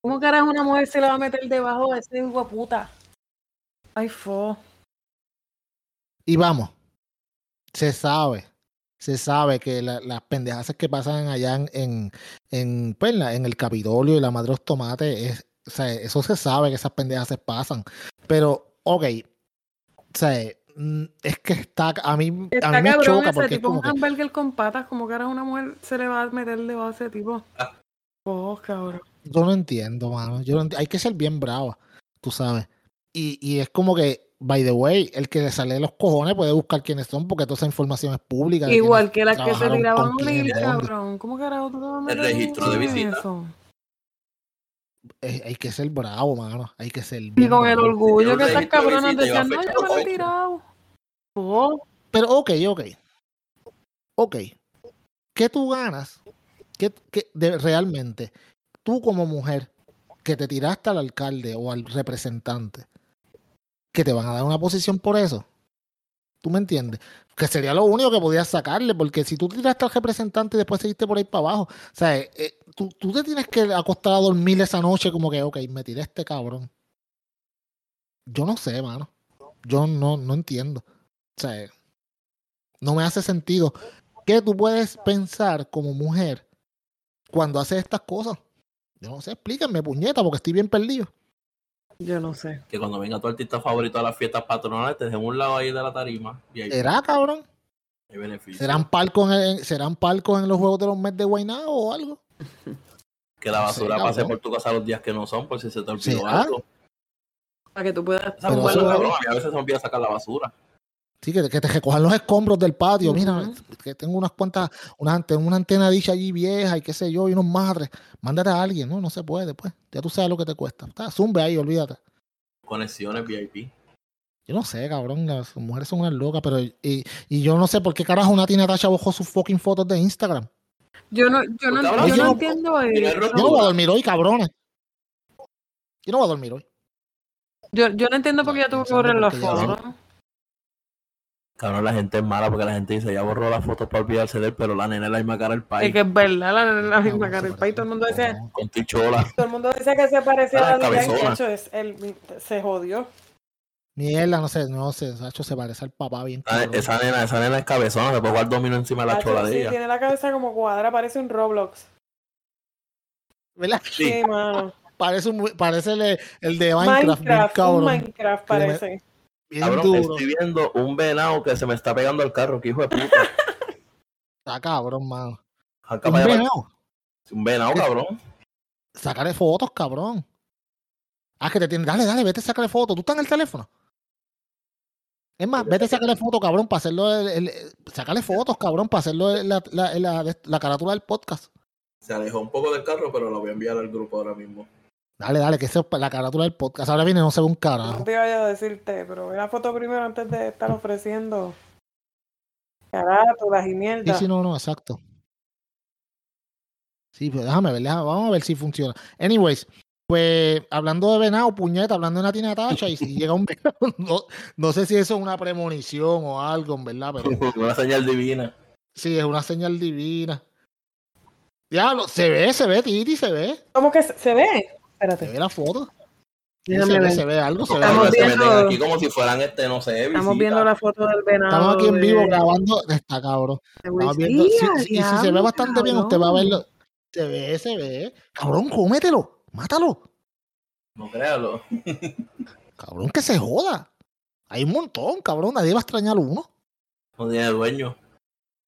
¿Cómo carajo una mujer se le va a meter debajo de ese hijo de puta? Ay, fo. Y vamos, se sabe, se sabe que la- las pendejadas que pasan allá en, en, en, pues, en la- en el Capitolio y la Madre de los Tomates, es, o sea, eso se sabe que esas pendejadas pasan. Pero, ok, o sea, mm, es que está, a mí, Está a mí me cabrón choca ese porque es tipo, como un que, hamburger con patas, como carajo una mujer se le va a meter debajo de ese tipo. Oh, cabrón. yo no entiendo, mano, yo no enti- hay que ser bien brava, tú sabes. Y, y es como que, by the way, el que le sale de los cojones puede buscar quiénes son porque toda esa información es pública. Igual que las que se tiraban de dónde. cabrón. ¿Cómo carajo tú te vas a El registro de visita. eso? Eh, hay que ser bravo, mano. Hay que ser Y con el orgullo que esas cabronas decían, no, yo me lo he ocho". tirado. Oh, Pero ok, ok. Ok. ¿Qué tú ganas? ¿Qué, qué- de, realmente? Tú como mujer que te tiraste al alcalde o al representante, que te van a dar una posición por eso. ¿Tú me entiendes? Que sería lo único que podías sacarle, porque si tú tiraste al representante y después seguiste por ahí para abajo, o sea, eh, eh, tú, te tienes que acostar a dormir esa noche como que, ok, me tiré este cabrón. Yo no sé, mano. Yo no, no entiendo. O sea, no me hace sentido. ¿Qué tú puedes pensar como mujer cuando haces estas cosas? Yo no sé, explíquenme, puñeta, porque estoy bien perdido. Yo no sé. Que cuando venga tu artista favorito a las fiestas patronales, te dejen un lado ahí de la tarima y ahí ¿Será, cabrón? hay beneficio. ¿Serán palcos en, ¿Serán palcos en los juegos de los Mets de Guaynabo o algo? Que la basura pase por tu casa los días que no son, por si se te olvidó ¿Será? algo. Para que tú puedas Esa Pero mujer, eso- cabrón, a veces se me olvida sacar la basura. Sí, que, que te recojan los escombros del patio. Mira, que tengo unas cuantas, una, tengo una antena dicha allí vieja y qué sé yo, y unos madres. Mándate a alguien, no, no se puede, pues. Ya tú sabes lo que te cuesta. Está, zumbe ahí, olvídate. Conexiones VIP. Yo no sé, cabrón. Las mujeres son unas locas, pero. Y, y yo no sé por qué carajo una Tina Tacha bajó sus fucking fotos de Instagram. Yo no, yo no, Pues, cabrón, yo yo no no- entiendo. eh, Tiene Yo no voy a dormir hoy, cabrones. Yo no voy a dormir hoy. Yo, yo no entiendo por qué ya tuvo que borrar las fotos. Cabrón, la gente es mala porque la gente dice, ya borró las fotos para olvidarse de él, pero la nena es la misma cara del Es país. que es verdad, la, la misma cara del país. Todo el mundo parece- Con tichola. todo el mundo decía que se parecía a Ah, la Daddy Yankee, cabezona. hecho, es se jodió. Mierda, no sé, no sé. Sacho se parece al papá bien. Esa, cabrón. esa nena, esa nena es cabezona, se puede jugar domino encima de la Hacho, chola de sí, ella. tiene la cabeza como cuadra, parece un Roblox. ¿Verdad? Sí. Sí, mano. Parece, un- parece el, el de Minecraft, Minecraft, un cabrón. Minecraft parece. Bien Cabrón, duro. estoy viendo un venado que se me está pegando al carro, que hijo de puta. Está cabrón, mano. Acá Un venado. Un venado, cabrón. Sácale fotos, cabrón. Ah, que te tiene. Dale, dale, vete a sacarle fotos. ¿Tú estás en el teléfono? Es más, vete a sacarle fotos, cabrón, para hacerlo. El, el- sácale fotos, cabrón, para hacerlo en la, la, la carátula del podcast. Se alejó un poco del carro, pero lo voy a enviar al grupo ahora mismo. Dale, dale, que eso es la carátula del podcast. Ahora viene, no se ve un No carajo. te vaya a decirte, pero ve la foto primero antes de estar ofreciendo carátulas y Sí, mierda. sí, no, no, exacto. Sí, pues déjame ver, déjame- vamos a ver si funciona. Anyways, pues hablando de venado, puñeta, hablando de Natina Tacha, y si llega un venado, no, no sé si eso es una premonición o algo, en verdad, pero Una señal divina. sí, es una señal divina. Diablo, se ve, se ve, Titi, se ve. ¿Cómo que se, se ve? Se Espérate. ve la foto. Déjame se, ve, se algo, se ve Estamos algo. se viendo- meten aquí como si fueran este, no sé, Estamos viendo la foto del venado. Estamos aquí en de- vivo grabando. Está cabrón. Estamos viendo. sí, ¡Ya, sí, y si se ve bastante bien, usted va a verlo. Se ve, se ve. Cabrón, cómetelo. Mátalo. No créalo. Cabrón, que se joda. Hay un montón, cabrón. Nadie va a extrañar uno. No tiene dueño.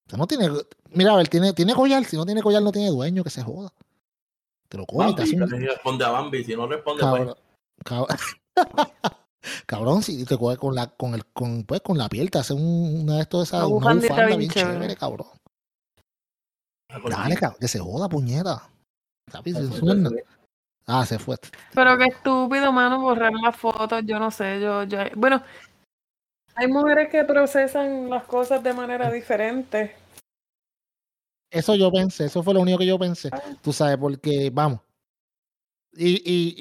Usted no tiene. Mira, a ver, tiene, tiene collar. Si no tiene collar, no tiene dueño, que se joda. Te lo come, te Bambi, hace un. responde a Bambi. Si no responde, Cabrón. pues. Cabrón, cabrón si te coge con la, con el, con, pues, con la piel, te hace un, una de estos, esas, Una bufanda bien bien chévere. chévere, cabrón. pues, Dale, cabrón, que se joda, puñeta. Ah, se fue. Pero qué estúpido, mano, borrar las fotos. Yo no sé, yo, yo. Bueno, hay mujeres que procesan las cosas de manera diferente. Eso yo pensé, eso fue lo único que yo pensé. Tú sabes, porque, vamos. Y, y,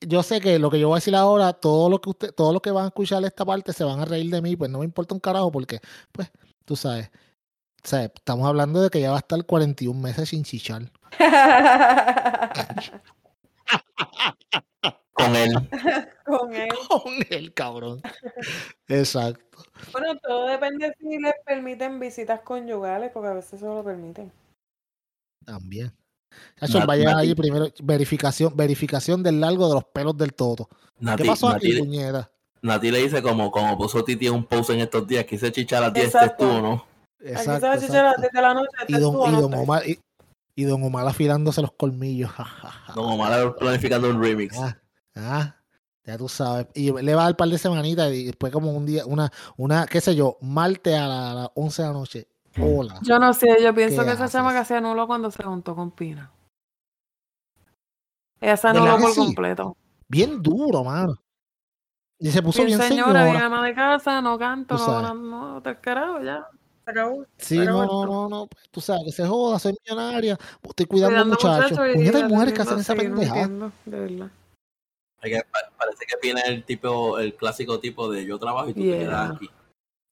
y yo sé que lo que yo voy a decir ahora, todos los que usted, todos los que van a escuchar esta parte se van a reír de mí, pues no me importa un carajo, porque, pues, tú sabes. O sea, estamos hablando de que ya va a estar 41 meses sin chichar. Con él. Con él. Con el cabrón. Exacto. Bueno, todo depende si les permiten visitas conyugales, porque a veces eso lo permiten. También. Nat- vaya ahí primero, verificación, verificación del largo de los pelos del toto. Nati, ¿Qué pasó aquí, Nati- puñeta? Nati le dice como, como puso Titi en un post en estos días, quise chichar a ti, este Exacto. tú, ¿no? Aquí se Exacto, va a chichar a las exacto. 10 de la noche. Y este don, tú, y ¿o no don? Omar, y, y don Omar afilándose los colmillos. Don Omar planificando un remix. Ah, ah, ya tú sabes. Y le va a dar un par de semanitas y después como un día, una, una, qué sé yo, martes a, la- a las 11 de la noche. Hola. Yo no sé, yo pienso ¿Qué que esa haces? chama que hacía nulo cuando se juntó con Pina. Ella se ¿Verdad anuló por sí? completo. Bien duro, mano. Y se puso Bien bien señora, bien ama de casa, no canto, no, no, no, del carajo, ya. Se acabó. Sí, se no, acabó no, no, no. pues, Tú sabes, que se joda, soy millonaria. Estoy cuidando, Cuidando muchachos. muchachos y Puñeta, hay mujeres que hacen esa pendejada. entiendo, de verdad. Parece que viene el tipo, el clásico tipo de yo trabajo y tú te quedas aquí.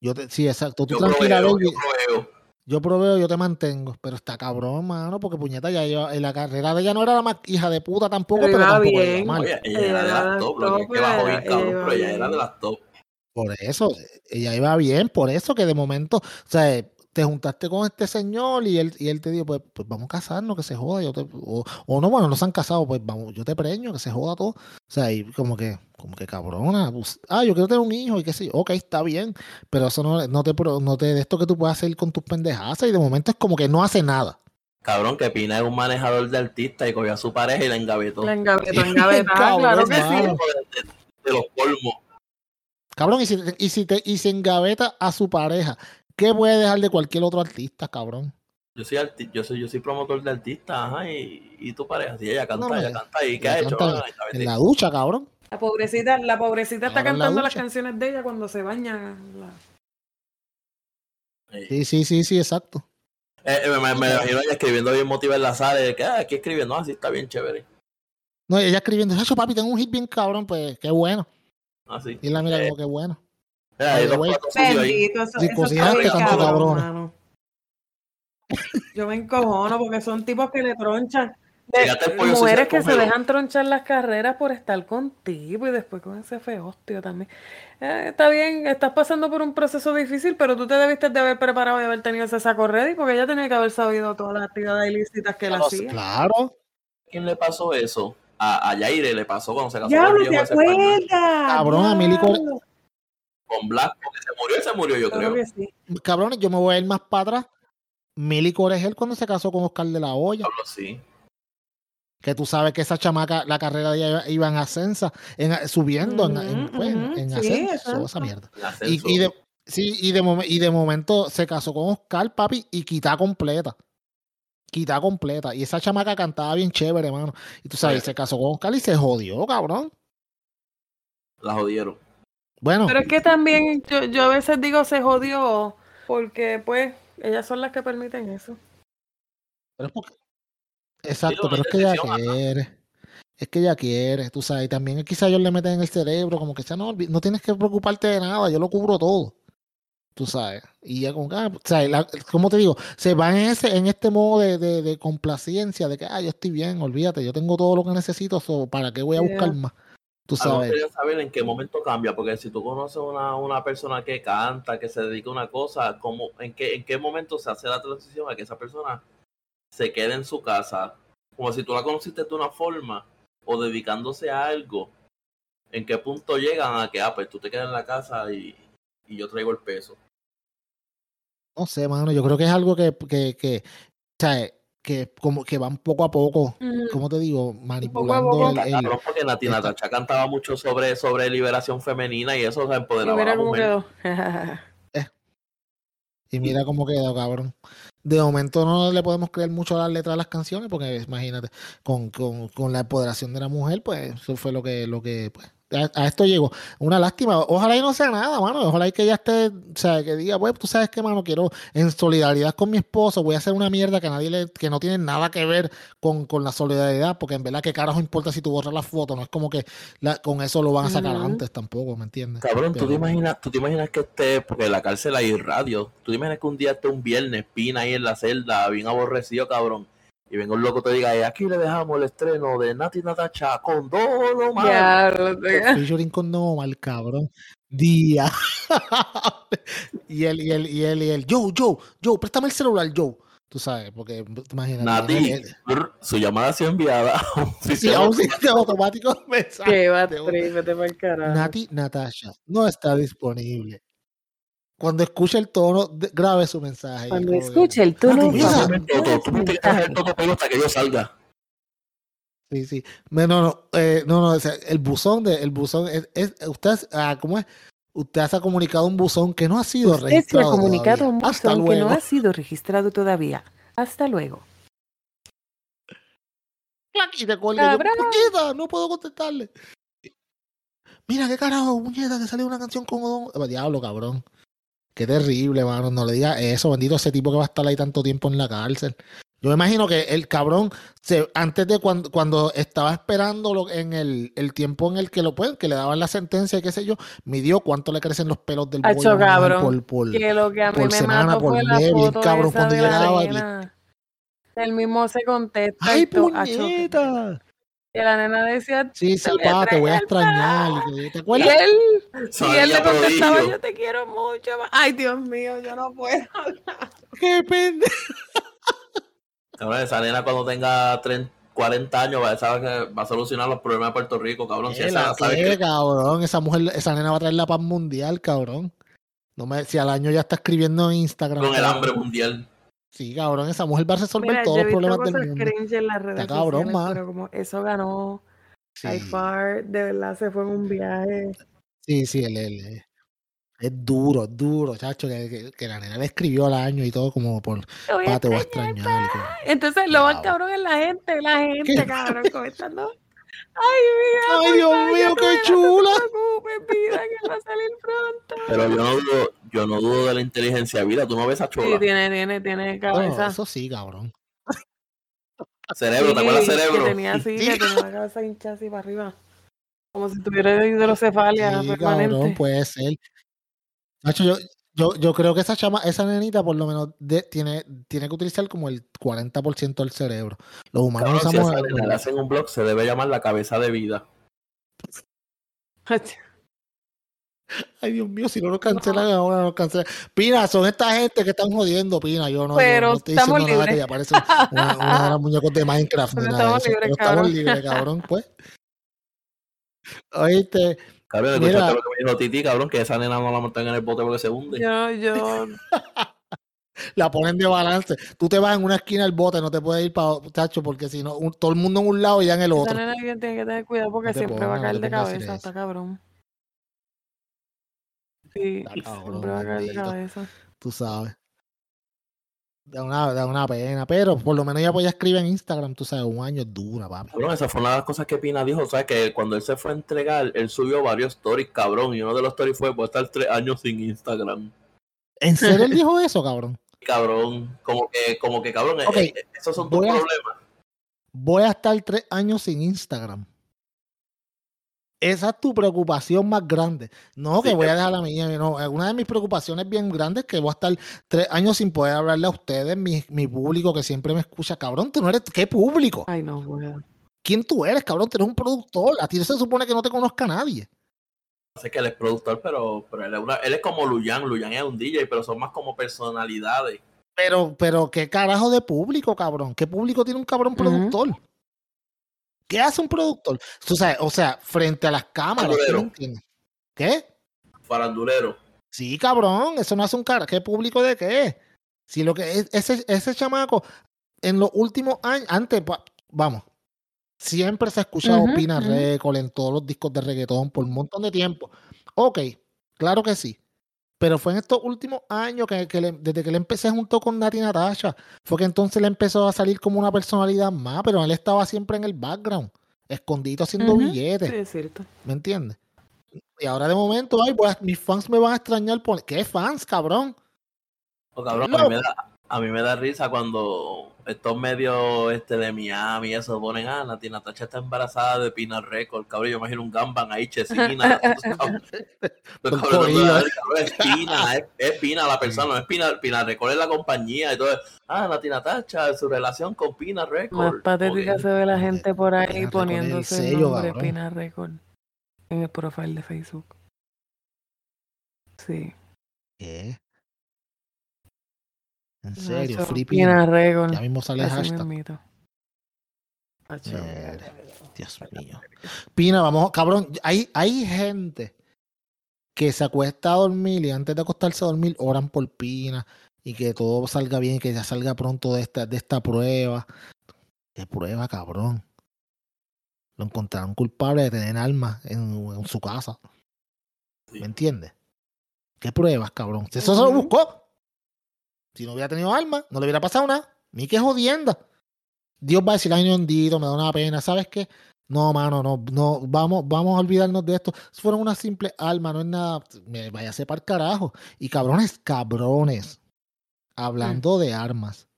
Yo te, sí, exacto. Tú Yo proveo, yo proveo. Yo proveo, yo te mantengo. Pero está cabrón, mano, porque puñeta ya lleva, en la carrera de ella no era la más hija de puta tampoco, Pero pero, iba tampoco bien. iba mal. Oye, ella Ella era de las top, lo que es top, que bajó ella- bien ella cabrón, iba pero ella era de las top. Por eso, ella iba bien, por eso que de momento, o sea, te juntaste con este señor y él, y él te dijo, pues, pues vamos a casarnos, que se joda, yo te, o, o no, bueno, no se han casado, pues vamos, yo te preño, que se joda todo. O sea, y como que, como que cabrona, pues, ah, yo quiero tener un hijo y qué sé yo, ok, está bien, pero eso no, no te, no te, de esto que tú puedes hacer con tus pendejadas y de momento es como que no hace nada. Cabrón, que Pina es un manejador de artista y cogió a su pareja y la engavetó. La engavetó, engavetada, Cabrón, claro que sí. de, de- de los colmos. Cabrón, y si, y si, te, y si engaveta a su pareja, ¿qué puede dejar de cualquier otro artista, cabrón? Yo soy, arti- yo soy yo soy promotor de artistas, ajá, y, y tu pareja, si ella canta, No, ella canta y ¿qué ha hecho? Ah, engaveté. En la ducha, cabrón. La pobrecita, la pobrecita está en la cantando las canciones de ella cuando se baña. la- Sí, sí, sí, sí, exacto. Eh, eh, me, me imagino ella escribiendo bien motiva en la sala. De que, ah, aquí escribiendo, así está bien chévere. No, ella escribiendo, Chacho, papi, tengo un hit bien cabrón, pues qué bueno. Así. Y la mira Eh, como que bueno. Bendito, eso, eso canto cabrón. Yo me encojono porque son tipos que le tronchan. De- mujeres que se dejan tronchar las carreras por estar contigo y después con ese feostio también. Eh, está bien, estás pasando por un proceso difícil, pero tú te debiste de haber preparado y haber tenido ese saco ready porque ella tenía que haber sabido todas las actividades ilícitas que él No, sí, hacía. Claro. ¿Quién le pasó eso? A, a Yaire le pasó cuando se casó con Diablo, el ¿te acuerdas? Cabrón, a Mili. Con Blanco, que se murió, se murió, yo Claro creo. sí. Cabrones, yo me voy a ir más para atrás. Mili Coregel cuando se casó con Oscar de la Hoya. Sí. Que tú sabes que esa chamaca, la carrera de ella iba, iba en ascensa, en, subiendo en, en, Ujú, pues, en sí, ascenso, esa mierda. Y, y de, sí, y de, momen- y de momento se casó con Oscar, papi, y quita completa. Quita completa. Y esa chamaca cantaba bien chévere, hermano. Y tú sabes, Sí. se casó con Oscar y se jodió, cabrón. La jodieron. Bueno, Pero es que también yo, yo a veces digo se jodió porque pues ellas son las que permiten eso. pero es porque- Exacto, pero es que ella quiere. Es que ella quiere, tú sabes. Y también quizá ellos le meten en el cerebro, como que ya no, no tienes que preocuparte de nada, yo lo cubro todo. Tú sabes. Y ya como que, ah, o sea, la- como te digo, se van en ese, en este modo de, de, de complacencia, de que ah, yo estoy bien, olvídate, yo tengo todo lo que necesito, so, ¿para qué voy a Yeah. buscar más? Tú sabes. gustaría saber en qué momento cambia, porque si tú conoces una, una persona que canta, que se dedica a una cosa, ¿cómo, en, qué, ¿en qué momento se hace la transición a que esa persona se quede en su casa? Como si tú la conociste de una forma o dedicándose a algo. ¿En qué punto llegan a que, ah, pues tú te quedas en la casa y, y yo traigo el peso? No sé, mano, yo creo que es algo que, que, que, o sea, que como que van poco a poco, Mm, como te digo, manipulando poco. el, el- Cabrón, porque Nati esta- Natacha cantaba mucho sobre, sobre liberación femenina y eso o sea, y empoderaba a mira la cómo mujer. quedó. Y mira cómo quedó, cabrón. De momento no le podemos creer mucho a las letras de las canciones, porque imagínate, con, con, con la empoderación de la mujer, pues eso fue lo que, lo que, pues, a, a esto llegó. Una lástima. Ojalá y no sea nada, mano. Ojalá y que ella esté, o sea, que diga, pues, tú sabes que, mano, quiero, en solidaridad con mi esposo, voy a hacer una mierda que nadie le, que no tiene nada que ver con, con la solidaridad, porque en verdad, ¿qué carajo importa si tú borras la foto? No es como que la- con eso lo van a sacar antes tampoco, ¿me entiendes? Cabrón, ¿tú te, imaginas, tú te imaginas que esté, porque en la cárcel hay radio, tú te imaginas que un día esté un viernes, pina ahí en la celda, bien aborrecido, cabrón, y venga un loco te diga, "Eh, aquí le dejamos el estreno de Nati Natacha con Man. Diablo, tío. featuring con Nomal, cabrón. Día. y él, y él, y él, y él, Joe, Joe, Joe, préstame el celular, Joe. Tú sabes, porque imagínate. Nati, él- él- brr, su llamada ha sido enviada a un sí, sistema a un sistema automático. Qué va vete pa'l carajo. Nati Natasha no está disponible. Cuando escuche el tono, grabe su mensaje. Cuando que- escuche el tono, tú me que el toto hasta que yo salga. Sí, sí. No, no, eh, no, no, o sea, el buzón de, el buzón es, es- usted, ah, ¿cómo es? Usted se ha comunicado un buzón que no ha sido Usted se ha registrado. comunicado todavía. un Hasta buzón que no luego. ha sido registrado todavía. Hasta luego. clac, y te cuelga. yo, no puedo contestarle. Mira, qué carajo, puñeta, que salió una canción con Odón. Eh, Diablo, cabrón. Qué terrible, mano. No le diga eso, bendito ese tipo que va a estar ahí tanto tiempo en la cárcel. Yo me imagino que el cabrón, se, antes de cuando, cuando estaba esperando lo- en el, el tiempo en el que lo pueden, que le daban la sentencia y qué sé yo, midió cuánto le crecen los pelos del mujer cabrón. por, por- Que lo que a mí por me semana, mató por fue la bien foto cabrón, esa cuando de la llegaba y- nena. Él mismo se contesta. ¡Ay, puñeta! Que la nena decía, Sí, sí, pa, te voy a extrañar, y ¿Te y acuerdas? él, Esa y él le contestaba, prodigio. yo te quiero mucho. ma-". Ay, Dios mío, yo no puedo. ¡Qué pendejo! Esa nena cuando tenga 30, 40 años va a, saber que va a solucionar los problemas de Puerto Rico, cabrón. Si esa que, cabrón, mujer, esa nena va a traer la paz mundial, cabrón. No me, si al año ya está escribiendo en Instagram. con el hambre mundial. Sí, cabrón, esa mujer va a resolver Mira, todos los problemas del mundo. cringe en las redes Está cabrón, man. pero como eso ganó, Sí, By far, de verdad se fue en un viaje. sí, sí, él- él- es duro, es duro, chacho, que, que- que la nena le escribió al año y todo como por, Te voy a extrañar, Entonces lo más cabrón es la gente, la gente, ¿Qué? cabrón, comentando. Ay, mira, Ay, Dios mío, qué chula. No te preocupes, que va a salir pronto. Pero yo no dudo, yo no dudo de la inteligencia vida. Tú no ves a Sí, chola. tiene, tiene, tiene Bueno, cabeza. eso sí, cabrón. Cerebro, ¿te acuerdas Sí, cerebro? Que tenía así, Sí. que tenía la cabeza hinchada así para arriba. Como si tuviera hidrocefalia Sí, permanente. cabrón, puede ser. Nacho, yo, yo, yo creo que esa chama, esa nenita por lo menos de- tiene, tiene que utilizar como el 40% del cerebro. Los humanos si usamos esa el- nena le hacen un blog, se debe llamar la cabeza de vida. Ay, Dios mío, si no nos cancelan ahora, nos cancelan. Pina, son esta gente que están jodiendo, Pina. Yo no, yo Pero no estoy diciendo nada que ya parece una, una de las muñecos de Minecraft. ni Pero nada de estamos eso, libres, pero estamos libres, cabrón, pues. Oíste, Cabrón, Mira. escuchaste lo que me dijo Titi, cabrón, que esa nena no la montan en el bote porque se hunde. Yo, yo, la ponen de balance. Tú te vas en una esquina del bote, no te puedes ir para tacho, porque si no, un- todo el mundo en un lado y ya en el esa otro. nena que tiene que tener cuidado porque No te siempre va a caer no de cabeza, está cabrón. Sí, cabrón, siempre va a caer de cabeza. Tú sabes. Da una, da una pena, pero por lo menos ya pues ya escribe en Instagram, tú sabes, un año es dura, papi. Cabrón, esa fue una de las cosas que Pina dijo, ¿sabes? Que cuando él se fue a entregar, él subió varios stories, cabrón, y uno de los stories fue, voy a estar tres años sin Instagram. ¿En serio él dijo eso, cabrón? Cabrón, como que, como que, cabrón, eh, Ok, eh, esos son tus voy a- problemas. Voy a estar tres años sin Instagram. Esa es tu preocupación más grande. No, que Sí, voy a dejar la mía. No, una de mis preocupaciones bien grandes es que voy a estar tres años sin poder hablarle a ustedes, mi, mi público que siempre me escucha. Cabrón, tú no eres. ¿Qué público? Ay, no puedo. ¿Quién tú eres, cabrón? Tú eres un productor. A ti no se supone que no te conozca nadie. Sé que él es productor, pero, pero él, es una- él es como Luyan, Luyan es un DJ, pero son más como personalidades. Pero, pero, ¿qué carajo de público, cabrón? ¿Qué público tiene un cabrón productor? ¿Qué hace un productor? Tú sabes, o sea, frente a las cámaras, ¿tú me Farandulero. entiendes? ¿Qué? Farandulero. Sí, cabrón, eso no hace un cara. ¿Qué público de qué? Si lo que es, ese, ese chamaco, en los últimos años, antes, pa- vamos, siempre se ha escuchado Pina. Record en todos los discos de reggaetón por un montón de tiempo. Ok, claro que sí. Pero fue en estos últimos años que, que le- desde que él empecé junto con Nati Natasha, fue que entonces le empezó a salir como una personalidad más, pero él estaba siempre en el background, escondido haciendo billetes. Sí, es cierto. ¿Me entiendes? Y ahora de momento, ay, a- mis fans me van a extrañar por. ¿Qué fans, cabrón? Oh, cabrón, a mí, me da, a mí me da risa cuando estos medios este, de Miami eso ponen, ah, Nati Natacha está embarazada de Pina Record, cabrón, yo imagino un Gamban ahí, Chesina. Cabrón, es Pina, es, es Pina la persona, no es Pina, Pina Record es la compañía y todo. Ah, Nati Natacha, su relación con Pina Record. Más patética se ve la gente por ahí Pina poniéndose el sello, nombre cabrón. Pina Record en el profile de Facebook. Sí. ¿Qué? En serio, Nacho, Free Pina. Ya mismo sale el hashtag. Dios mío. Pina, vamos, cabrón. Hay, hay gente que se acuesta a dormir y antes de acostarse a dormir oran por Pina y que todo salga bien, que ya salga pronto de esta, de esta prueba. ¿Qué prueba, cabrón? Lo encontraron culpable de tener armas en, en su casa. ¿Me entiendes? ¿Qué pruebas, cabrón? Si eso se lo buscó. Si no hubiera tenido armas, no le hubiera pasado nada. Ni qué jodienda. Dios va a decir, ay, no, bendito, me da una pena. ¿Sabes qué? No, mano, no, no, vamos, vamos a olvidarnos de esto. Fueron una simple alma, no es nada. Me vaya a separar carajo. Y cabrones, cabrones. Hablando de armas.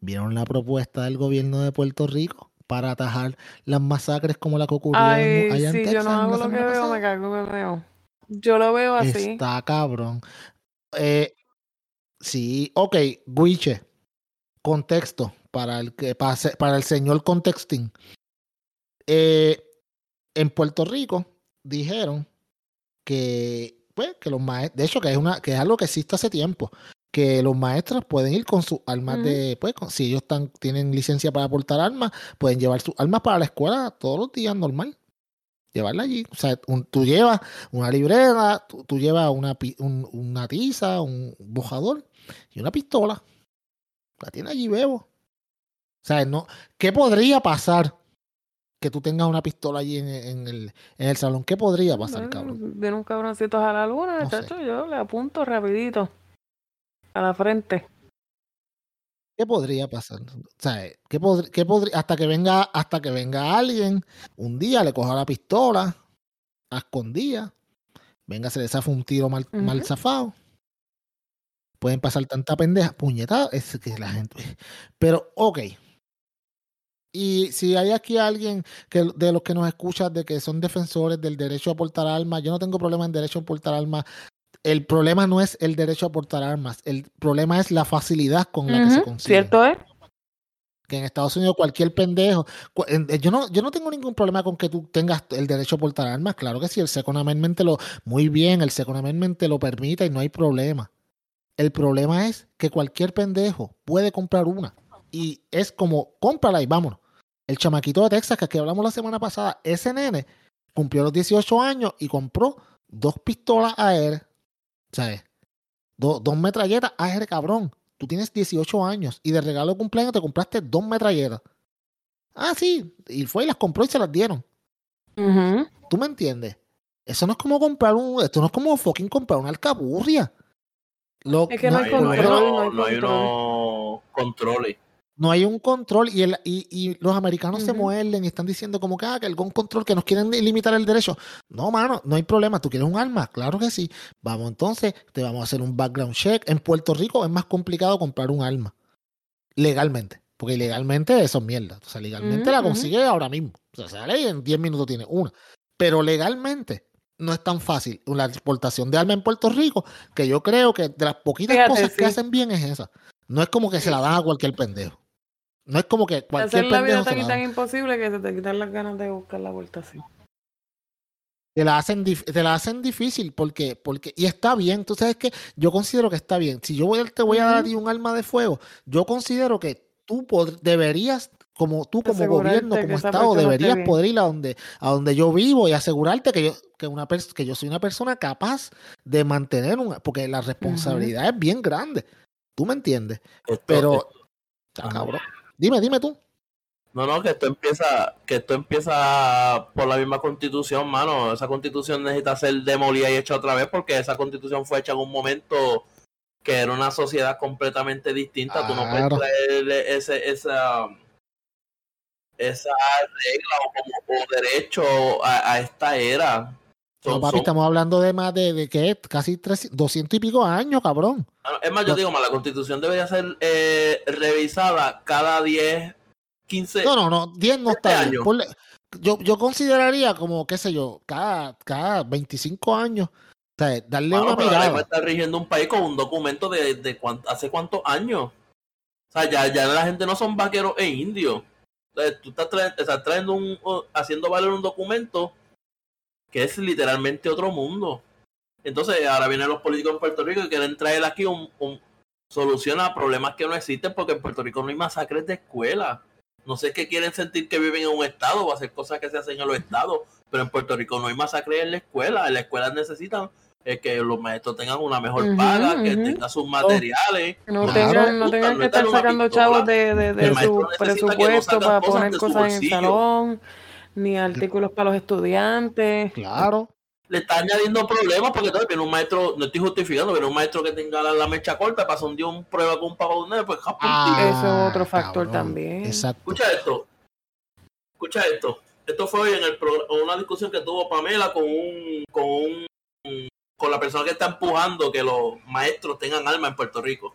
¿Vieron la propuesta del gobierno de Puerto Rico para atajar las masacres como la que ocurrió en- Ay, allá en Texas? yo no hago lo que veo, me cago me veo. Yo lo veo así. Está cabrón. Eh, sí, ok, Guiche. Contexto para el que para, para el señor contexting. Eh, en Puerto Rico dijeron que pues que los maestros, de hecho que es una que es algo que existe hace tiempo, que los maestros pueden ir con sus armas de pues con- si ellos están tienen licencia para portar armas, pueden llevar sus armas para la escuela todos los días normal. Llevarla allí, o sea, un- tú llevas una libreta, tú, tú llevas una, un- una tiza, un bojador y una pistola. La tienes allí, bebo. O sea, no, ¿qué podría pasar que tú tengas una pistola allí en, en el, en el salón? ¿Qué podría pasar, cabrón? Viene un cabroncito a la luna, No chacho, yo le apunto rapidito. A la frente. ¿Qué podría pasar? O sea, ¿qué podr- qué podría, hasta que venga, hasta que venga alguien, un día le coja la pistola, a escondida, venga, se le zafa un tiro mal, mal zafado. Pueden pasar tanta pendeja, puñetada, es que la gente. Pero, ok. Y si hay aquí alguien que de los que nos escucha de que son defensores del derecho a portar armas, yo no tengo problema en derecho a portar armas. El problema no es el derecho a portar armas, el problema es la facilidad con la que se consigue. ¿Cierto es? Que en Estados Unidos cualquier pendejo, en- yo no, yo no tengo ningún problema con que tú tengas el derecho a portar armas, claro que sí, el Second Amendment te lo, muy bien, el Second Amendment te lo permite y no hay problema. El problema es que cualquier pendejo puede comprar una. Y es como, cómprala y vámonos. El chamaquito de Texas, que aquí hablamos la semana pasada, ese nene cumplió los 18 años y compró dos pistolas AR. ¿Sabes? Do- dos metralletas AR, cabrón. Tú tienes 18 años y de regalo de cumpleaños te compraste dos metralletas. Ah, sí. Y fue y las compró y se las dieron. Ujú. ¿Tú me entiendes? Eso no es como comprar un. Esto no es como fucking comprar una alcaburria. Lo- Es que no, no hay no hay, menos control, uno- no hay no hay control. unos controles. No hay un control y, el, y, y los americanos se muerden y están diciendo como que, ah, que el gun control, que nos quieren limitar el derecho. No, mano, no hay problema. ¿Tú quieres un arma? Claro que sí. Vamos entonces, te vamos a hacer un background check. En Puerto Rico es más complicado comprar un arma. Legalmente. Porque ilegalmente eso es mierda. O sea, legalmente Ujú, la consigue ahora mismo. O sea, sale y en 10 minutos tiene una. Pero legalmente no es tan fácil la exportación de armas en Puerto Rico que yo creo que de las poquitas Fíjate, cosas que hacen bien es esa. No es como que se la dan a cualquier pendejo. No es como que cualquier Hacer la vida tan y tan imposible que se te quitan las ganas de buscar la vuelta así. Te la hacen, dif- te la hacen difícil porque, porque, y está bien, tú sabes que yo considero que está bien. Si yo voy, te voy a dar a ti un arma de fuego, yo considero que tú deberías, como tú como Asegurarte gobierno, como Estado, deberías poder ir a donde, a donde yo vivo y asegurarte que yo, que una que yo soy una persona capaz de mantener un, porque la responsabilidad es bien grande. ¿Tú me entiendes? Esto- Pero, esto- cabrón. Dime, dime tú. no, no, que esto empieza, que esto empieza por la misma constitución, mano. Esa constitución necesita ser demolida y hecha otra vez porque esa constitución fue hecha en un momento que era una sociedad completamente distinta. Tú no puedes Claro. traerle ese, esa, esa regla o, como, o derecho a, a esta era. No, Son- papi, son- estamos hablando de más de, de que casi 300, 200 y pico años, cabrón. Ah, Es más, yo digo más, la constitución debería ser eh, revisada cada 10, 15 No, no, no, 10 no está. Ponle- yo, yo consideraría como, qué sé yo, cada, cada 25 años, o sea, darle Mano, una pero mirada. está rigiendo un país con un documento de, de cuán- hace cuántos años. O sea, ya, ya la gente no son vaqueros e indios. O sea, tú estás, trae- estás trayendo un, haciendo valer un documento que es literalmente otro mundo. Entonces, ahora vienen los políticos en Puerto Rico y quieren traer aquí un, un solución a problemas que no existen porque en Puerto Rico no hay masacres de escuela. No sé qué quieren sentir que viven en un estado o hacer cosas que se hacen en los estados, pero en Puerto Rico no hay masacres en la escuela. En la escuela necesitan eh, que los maestros tengan una mejor paga, que tengan sus materiales. No Claro. tengan, no tengan que estar sacando chavos de, de, su no presupuesto para cosas poner su cosas en el salón, ni artículos para los estudiantes. Claro. Le está añadiendo problemas porque entonces viene un maestro, no estoy justificando, viene un maestro que tenga la, la mecha corta, pasa un día un prueba con un papá de un nene, pues japo, Ah, Ese es otro factor cabrón. también. Exacto. Escucha esto. Escucha esto. Esto fue hoy en el programa, una discusión que tuvo Pamela con un, con un, con la persona que está empujando que los maestros tengan armas en Puerto Rico.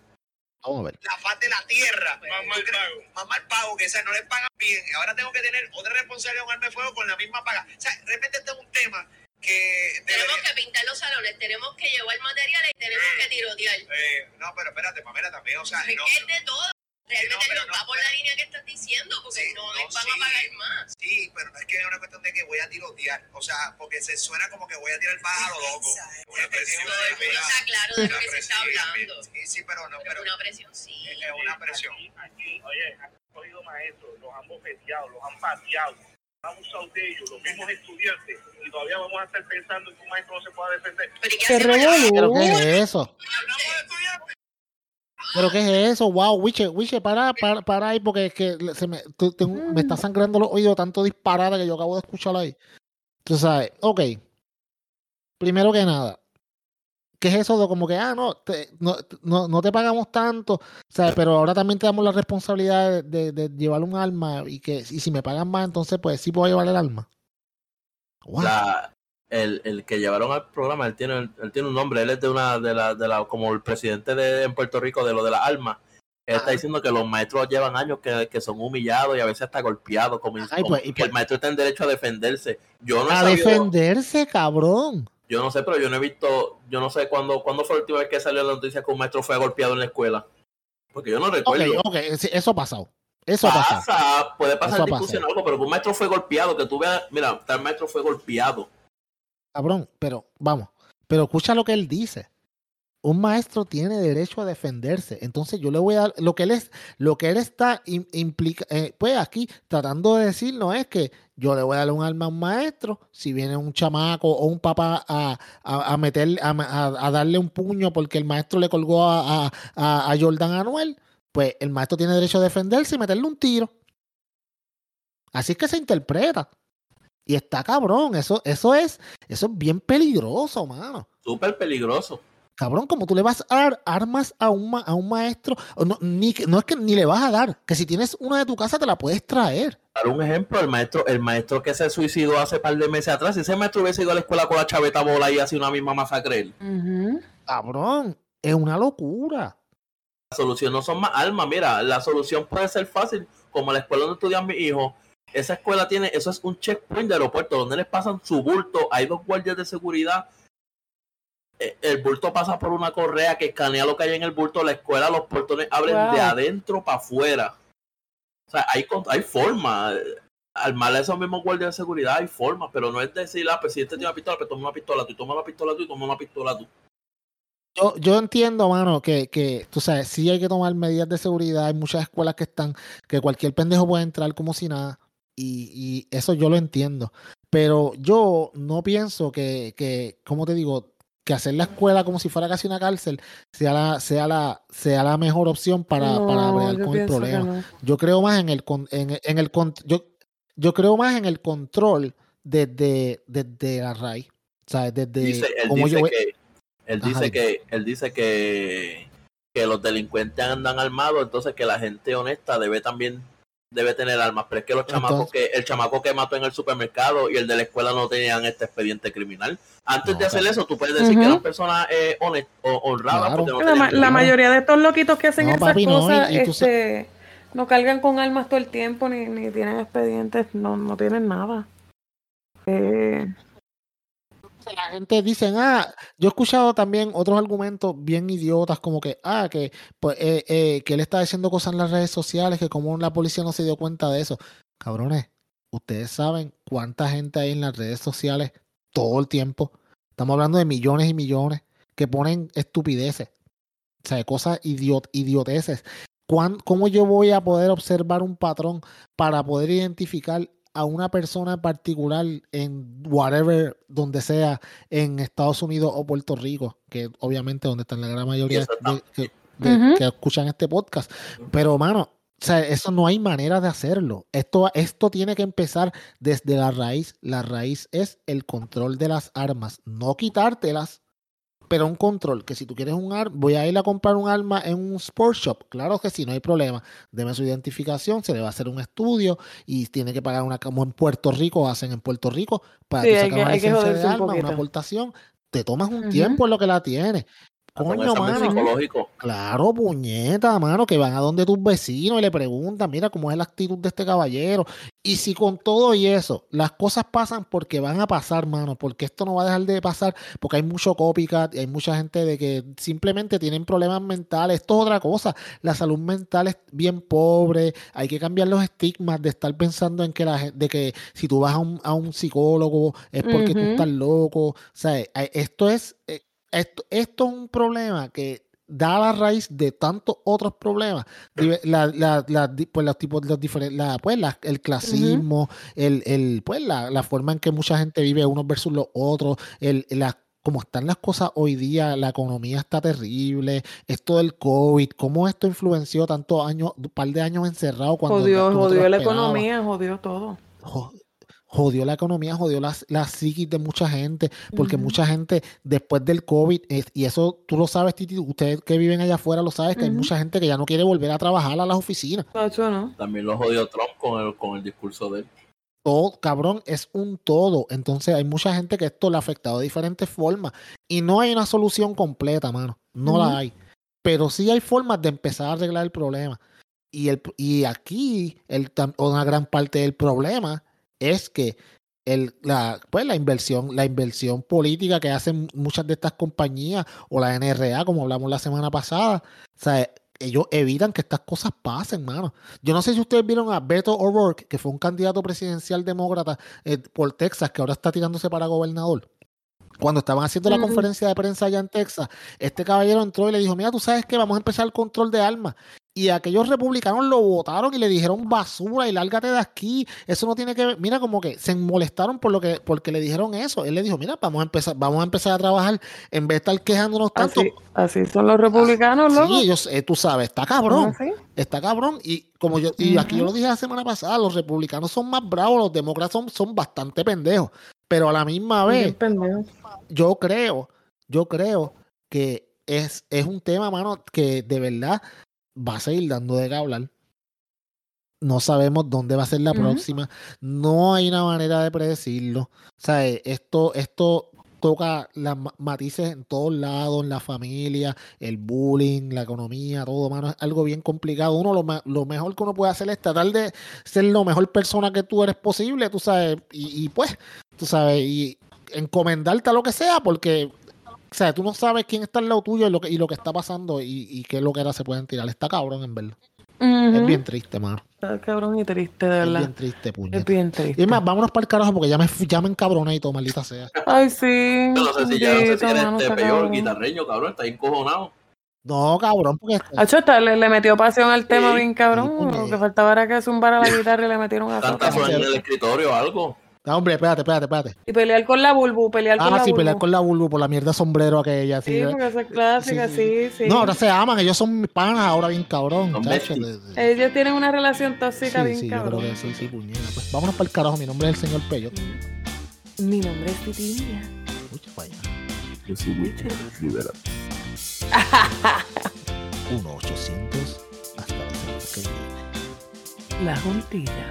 Vamos a ver. la faz de la tierra. Más mal pago. Más mal pago, que o sea, no les pagan bien. Y ahora tengo que tener otra responsabilidad de un arma de fuego con la misma paga. O sea, de repente este es un tema que... Tenemos debería- que pintar los salones, tenemos que llevar materiales y tenemos que tirotear. Eh, no, pero espérate, Pamela también, o sea, Es no, que es de todo. Realmente no, no, va por la línea que estás diciendo, porque Sí, no, les van sí. a pagar más. sí, pero no es que es una cuestión de que voy a tirotear, o sea, porque se suena como que voy a tirar pájaro loco. Una presión, Todo el mundo una- está claro de lo que se está presión, hablando. Sí, sí, pero no, Pero una presión, sí. es es una presión. Aquí, aquí, oye, han cogido maestros, los han bofeteado, los han pateado, han abusado de ellos, los mismos estudiantes, y todavía vamos a estar pensando en que un maestro no se pueda defender. Pero ¿y qué ¡Qué hacemos? ¿Pero qué revolú! es eso? Hablamos de estudiantes. ¿Pero qué es eso? Wow, Wiche, Wiche, para, para, para ahí porque es que se me, tú- tengo- me está sangrando los oídos tanto disparate que yo acabo de escuchar ahí. Tú sabes, ok. Primero que nada, ¿Qué es eso de como que, ah, no, te, no, no, no te pagamos tanto, o sea, pero ahora también te damos la responsabilidad de, de- de llevar un arma y que y si me pagan más, entonces pues sí puedo llevar el arma? What? La, el, el que llevaron al programa, él tiene, él tiene un nombre, él es de una, de la, de la, como el presidente de en Puerto Rico de lo de las armas. Él está diciendo que los maestros llevan años que, que son humillados y a veces hasta golpeados, como, Ajá, y pues- y que el pues- maestro está en derecho a defenderse. Yo no a sabido- defenderse, cabrón. yo no sé, pero yo no he visto, yo no sé cuándo, cuándo fue la última vez que salió la noticia que un maestro fue golpeado en la escuela. Porque yo no recuerdo. ok, eso ha pasado. Eso ha pasado. Pasa, puede pasar Eso discusión o algo, pero que un maestro fue golpeado, que tú veas, mira, tal maestro fue golpeado. Cabrón, pero vamos, pero escucha lo que él dice. Un maestro tiene derecho a defenderse. Entonces yo le voy a dar lo que él es, lo que él está im- implica, eh, pues aquí tratando de decir no es que yo le voy a dar un arma a un maestro si viene un chamaco o un papá a, a, a a, darle un puño porque el maestro le colgó a- a Jordan Anuel, pues el maestro tiene derecho a defenderse y meterle un tiro. Así es que se interpreta. Y está cabrón, eso, eso es, eso es bien peligroso, mano. Súper peligroso. Cabrón, como tú le vas a dar armas a un, ma- a un maestro, o no, ni, no es que ni le vas a dar, que si tienes una de tu casa te la puedes traer. Dar un ejemplo, el maestro, el maestro que se suicidó hace par de meses atrás, si ese maestro hubiese ido a la escuela con la chaveta bola y así una misma masacre, él. Ujú. Cabrón, es una locura. la solución no son más armas, mira, la solución puede ser fácil, como la escuela donde estudian mis hijos, esa escuela tiene, eso es un checkpoint de aeropuerto, donde les pasan su bulto, hay dos guardias de seguridad, Eh, el bulto pasa por una correa que escanea lo que hay en el bulto, la escuela, los portones abren Wow. de adentro para afuera. O sea, hay, hay forma, eh, armar a esos mismos guardias de seguridad hay forma, pero no es decir, ah, pues si este tiene una pistola, pues toma una pistola tú, toma la pistola tú y toma una pistola tú. Yo, yo entiendo, mano, que, que tú sabes, sí hay que tomar medidas de seguridad. Hay muchas escuelas que están, que cualquier pendejo puede entrar como si nada. Y, y eso yo lo entiendo. Pero yo no pienso que, que, ¿cómo te digo? Que hacer la escuela como si fuera casi una cárcel sea la, sea la, sea la mejor opción para, para No, bregar yo con el problema. no. Yo creo más en el, con- en, en el con- yo, yo creo más en el control desde, desde la raíz. O sea, desde dice, él dice yo que él Ajá, dice que él dice que que los delincuentes andan armados entonces que la gente honesta debe también debe tener armas pero es que los chamacos Entonces- que el chamaco que mató en el supermercado y el de la escuela no tenían este expediente criminal antes No, de hacer eso tú puedes decir que eran personas eh, honest- honradas Claro. no La, ma- mayoría de estos loquitos que hacen No, esas papi, no, cosas y- y este, no cargan con armas todo el tiempo ni, ni tienen expedientes, no, no tienen nada. Eh, la gente dice, ah, yo he escuchado también otros argumentos bien idiotas, como que, ah, que, pues, eh, eh, que él está diciendo cosas en las redes sociales, que como la policía no se dio cuenta de eso. Cabrones, ustedes saben cuánta gente hay en las redes sociales todo el tiempo. Estamos hablando de millones y millones que ponen estupideces, o sea, cosas idiot idioteces. ¿Cuán- ¿Cómo yo voy a poder observar un patrón para poder identificar a una persona en particular en whatever, donde sea, en Estados Unidos o Puerto Rico, que obviamente donde están la gran mayoría de, de- que escuchan este podcast. Pero, mano, o sea, eso no hay manera de hacerlo. Esto, esto tiene que empezar desde la raíz. La raíz es el control de las armas, no quitártelas, pero un control. Que si tú quieres un arma, voy a ir a comprar un arma en un sports shop. Claro que sí, no hay problema. Deme su identificación, se le va a hacer un estudio y tiene que pagar una, como en Puerto Rico hacen en Puerto Rico, para Sí, hay sacar que- una que licencia de joderse un arma, una aportación. Te tomas un tiempo en lo que la tienes. Un Coño, mano. psicológico Claro, puñeta, mano, que van a donde tus vecinos y le preguntan, mira cómo es la actitud de este caballero. Y si con todo y eso, las cosas pasan porque van a pasar, mano, porque esto no va a dejar de pasar, porque hay mucho copycat y hay mucha gente de que simplemente tienen problemas mentales. Esto es otra cosa. La salud mental es bien pobre. Hay que cambiar los estigmas de estar pensando en que la gente, de que si tú vas a un, a un psicólogo es porque tú estás loco. O sea, eh, esto es, eh, esto, esto es un problema que da la raíz de tantos otros problemas. Dive- La, la, la- di- pues los tipos, los diferentes, pues el clasismo, el, el, pues la, forma en que mucha gente vive unos versus los otros, el, la, como están las cosas hoy día, la economía está terrible, esto del COVID, cómo esto influenció tantos años, un par de años encerrado cuando jodió, jodió la economía, jodió todo. Jo- jodió la economía, jodió la, la psiquis de mucha gente, porque mucha gente después del COVID, y eso tú lo sabes, Titi, ustedes que viven allá afuera lo sabes, que hay mucha gente que ya no quiere volver a trabajar a las oficinas. ¿no? También lo jodió Trump con el, con el discurso de él. Todo, cabrón, es un todo. Entonces hay mucha gente que esto le ha afectado de diferentes formas. Y no hay una solución completa, mano. No la hay. Pero sí hay formas de empezar a arreglar el problema. Y, el, y aquí el, una gran parte del problema es que el, la, pues la inversión, la inversión política que hacen muchas de estas compañías o la NRA, como hablamos la semana pasada, o sea, ellos evitan que estas cosas pasen, mano. Yo no sé si ustedes vieron a Beto O'Rourke, que fue un candidato presidencial demócrata eh, por Texas, que ahora está tirándose para gobernador. Cuando estaban haciendo la conferencia de prensa allá en Texas, este caballero entró y le dijo, mira, tú sabes que vamos a empezar el control de armas. Y aquellos republicanos lo votaron y le dijeron basura y lárgate de aquí. Eso no tiene que ver. Mira, como que se molestaron por lo que, porque le dijeron eso. Él le dijo, mira, vamos a empezar, vamos a empezar a trabajar en vez de estar quejándonos tanto. Así, así son los republicanos, loco. Sí, ellos, eh, tú sabes, está cabrón. Está cabrón. Y como yo, y aquí yo lo dije la semana pasada, los republicanos son más bravos, los demócratas son, son bastante pendejos. Pero a la misma vez, yo creo, yo creo que es, es un tema, mano, que de verdad va a seguir dando de qué hablar. No sabemos dónde va a ser la próxima. No hay una manera de predecirlo. O sea, eh, esto, esto toca las ma- matices en todos lados, en la familia, el bullying, la economía, todo, mano. Es algo bien complicado. Uno lo, lo mejor que uno puede hacer es tratar de ser lo mejor persona que tú eres posible, tú sabes. Y, y pues, tú sabes, y encomendarte a lo que sea, porque o sea, tú no sabes quién está al lado tuyo y lo que, y lo que está pasando y, y qué lo que era se pueden tirar. Está cabrón, en verdad. Es bien triste, mano. Está cabrón y triste, de Es verdad. bien triste, Es puñeta. bien Y triste. es más, vámonos para el carajo porque ya me, ya me encabroné y todo, maldita sea. Ay, sí. Yo no sé si ya no sé si eres este está peor guitarreño, cabrón, está encojonado. No, cabrón, porque Hacho, hasta le, le metió pasión al tema Sí, bien cabrón. sí, Lo que faltaba era que zumbara la guitarra y le metieron a Tanta tocar. sueño en el escritorio o algo. No, hombre, espérate, espérate, espérate. Y pelear con la bulbu, pelear con Ah, la sí, bulbu. pelear con la Bulbu por la mierda sombrero aquella. Sí, Sí, porque esa es clásica, sí, sí. No, ahora se aman, ellos son mis panas ahora bien cabrón. Ellos tienen una relación tóxica Sí, bien sí, yo cabrón. creo que sí, sí, puñeta. Pues vámonos para el carajo, mi nombre es el señor Peyo. Mi nombre es Titi Mía. Mucho para allá. Yo soy Witcher Rivera. 1-800 hasta la semana que viene. La juntilla.